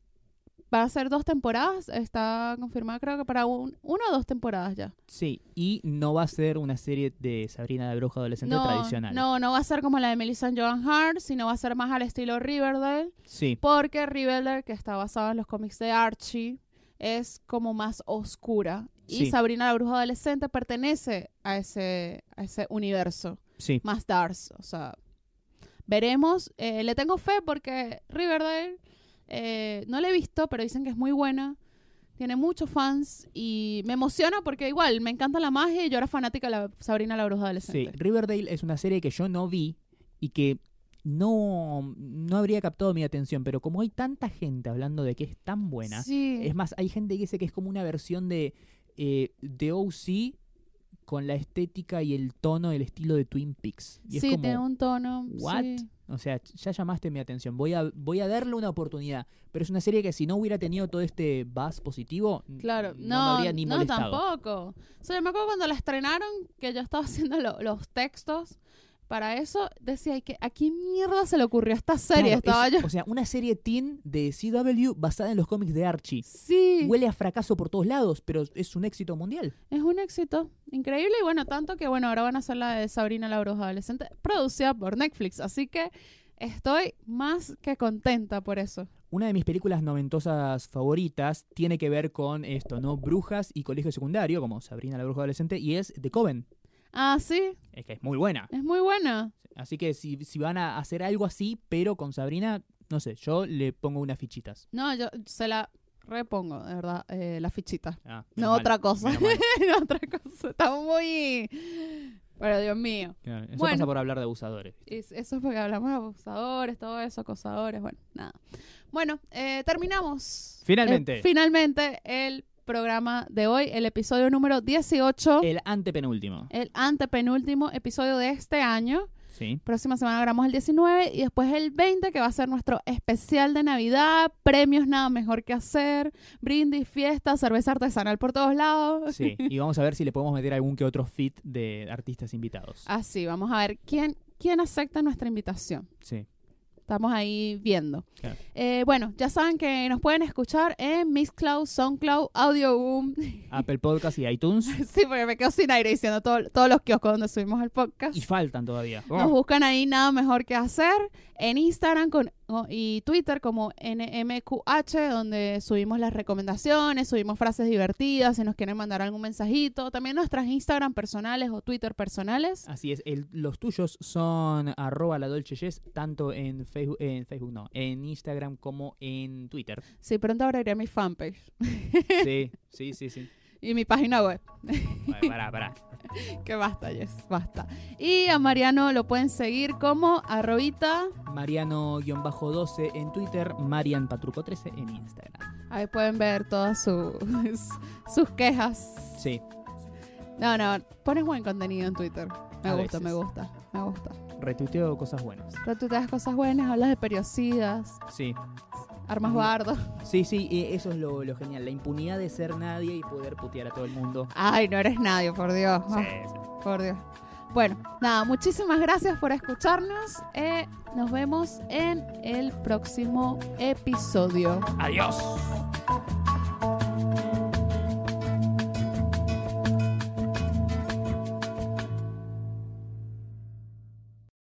Va a ser dos temporadas. Está confirmada, creo que para un, una o dos temporadas ya. Sí, y no va a ser una serie de Sabrina la Bruja Adolescente No, tradicional. no, no va a ser como la de Melissa Joan Hart, sino va a ser más al estilo Riverdale. Sí, Porque Riverdale, que está basado en los cómics de Archie, es como más oscura. y Sí. Sabrina la bruja adolescente pertenece a ese, a ese universo Sí. más Dars. O sea, veremos. Eh, le tengo fe porque Riverdale eh, no la he visto, pero dicen que es muy buena. Tiene muchos fans y me emociona porque igual me encanta la magia y yo era fanática de la Sabrina la bruja Sí, adolescente. Riverdale es una serie que yo no vi y que no, no habría captado mi atención, pero como hay tanta gente hablando de que es tan buena, Sí. es más, hay gente que dice que es como una versión de, eh, de OC con la estética y el tono, el estilo de Twin Peaks. Y sí, es como, tiene un tono. ¿what? sí. O sea, ya llamaste mi atención. Voy a, voy a darle una oportunidad. Pero es una serie que si no hubiera tenido todo este buzz positivo, Claro, no, no, me habría ni no molestado. tampoco. O sea, me acuerdo cuando la estrenaron, que yo estaba haciendo lo- los textos para eso, decía, "Ay, que ¿a quién mierda se le ocurrió esta serie? Claro, estaba es- yo. O sea, una serie teen de CW basada en los cómics de Archie. Sí, Huele a fracaso por todos lados, pero es un éxito mundial. es un éxito increíble y bueno, tanto que bueno, ahora van a hacer la de Sabrina la bruja adolescente, producida por Netflix, así que estoy más que contenta por eso. Una de mis películas noventosas favoritas tiene que ver con esto, ¿no? Brujas y colegio secundario, como Sabrina la bruja adolescente, y es The Coven. Ah, sí, Es que es muy buena. es muy buena. Así que si, si van a hacer algo así, pero con Sabrina, no sé, yo le pongo unas fichitas. No, yo se la repongo, de verdad, eh, la fichita. Ah, No mal, otra cosa. no otra cosa. Está muy... Pero Dios mío. Claro, Eso Bueno. pasa por hablar de abusadores. Eso es porque hablamos de abusadores, todo eso, acosadores, bueno, nada. Bueno, eh, terminamos. Finalmente. Eh, finalmente el programa de hoy, el episodio número 18, El antepenúltimo. el antepenúltimo episodio de este año. Sí. Próxima semana grabamos el 19 y después el 20 que va a ser nuestro especial de Navidad, premios nada mejor que hacer, brindis, fiesta, cerveza artesanal por todos lados. Sí. Y vamos a ver si le podemos meter algún que otro fit de artistas invitados. Así, vamos a ver quién, quién acepta nuestra invitación. Sí. Estamos ahí viendo. Claro. Eh, bueno, ya saben que nos pueden escuchar en Mixcloud, Soundcloud, Audioboom. Apple Podcast y iTunes. sí, porque me quedo sin aire diciendo todo- todos los kioscos donde subimos el podcast. Y faltan todavía. Nos buscan ahí nada mejor que hacer. En Instagram con, y Twitter como NMQH, donde subimos las recomendaciones, subimos frases divertidas, si nos quieren mandar algún mensajito. También nuestras Instagram personales o Twitter personales. Así es, el- los tuyos son arroba la Dolce Jess, tanto en Facebook, en Facebook no, en Instagram como en Twitter. Sí, pronto abriré mi fanpage Sí, sí, sí, sí. Y mi página web. Bueno, pará, pará. Que basta, Jess, basta. Y a Mariano lo pueden seguir como arrobita. Mariano-12 en Twitter, Marian Patruco 13 en Instagram. Ahí pueden ver todas sus, sus quejas. Sí, No, no, pones buen contenido en Twitter. Me A gusta, veces. me gusta, me gusta. retuiteo cosas buenas. Retuiteas cosas buenas, hablas de periocidas, Sí, armas bardo. sí, sí, eso es lo, lo genial, la impunidad de ser nadie y poder putear a todo el mundo. Ay, no eres nadie, por Dios. Sí, sí. por Dios. Bueno, nada, muchísimas gracias por escucharnos. Eh, nos vemos en el próximo episodio. Adiós.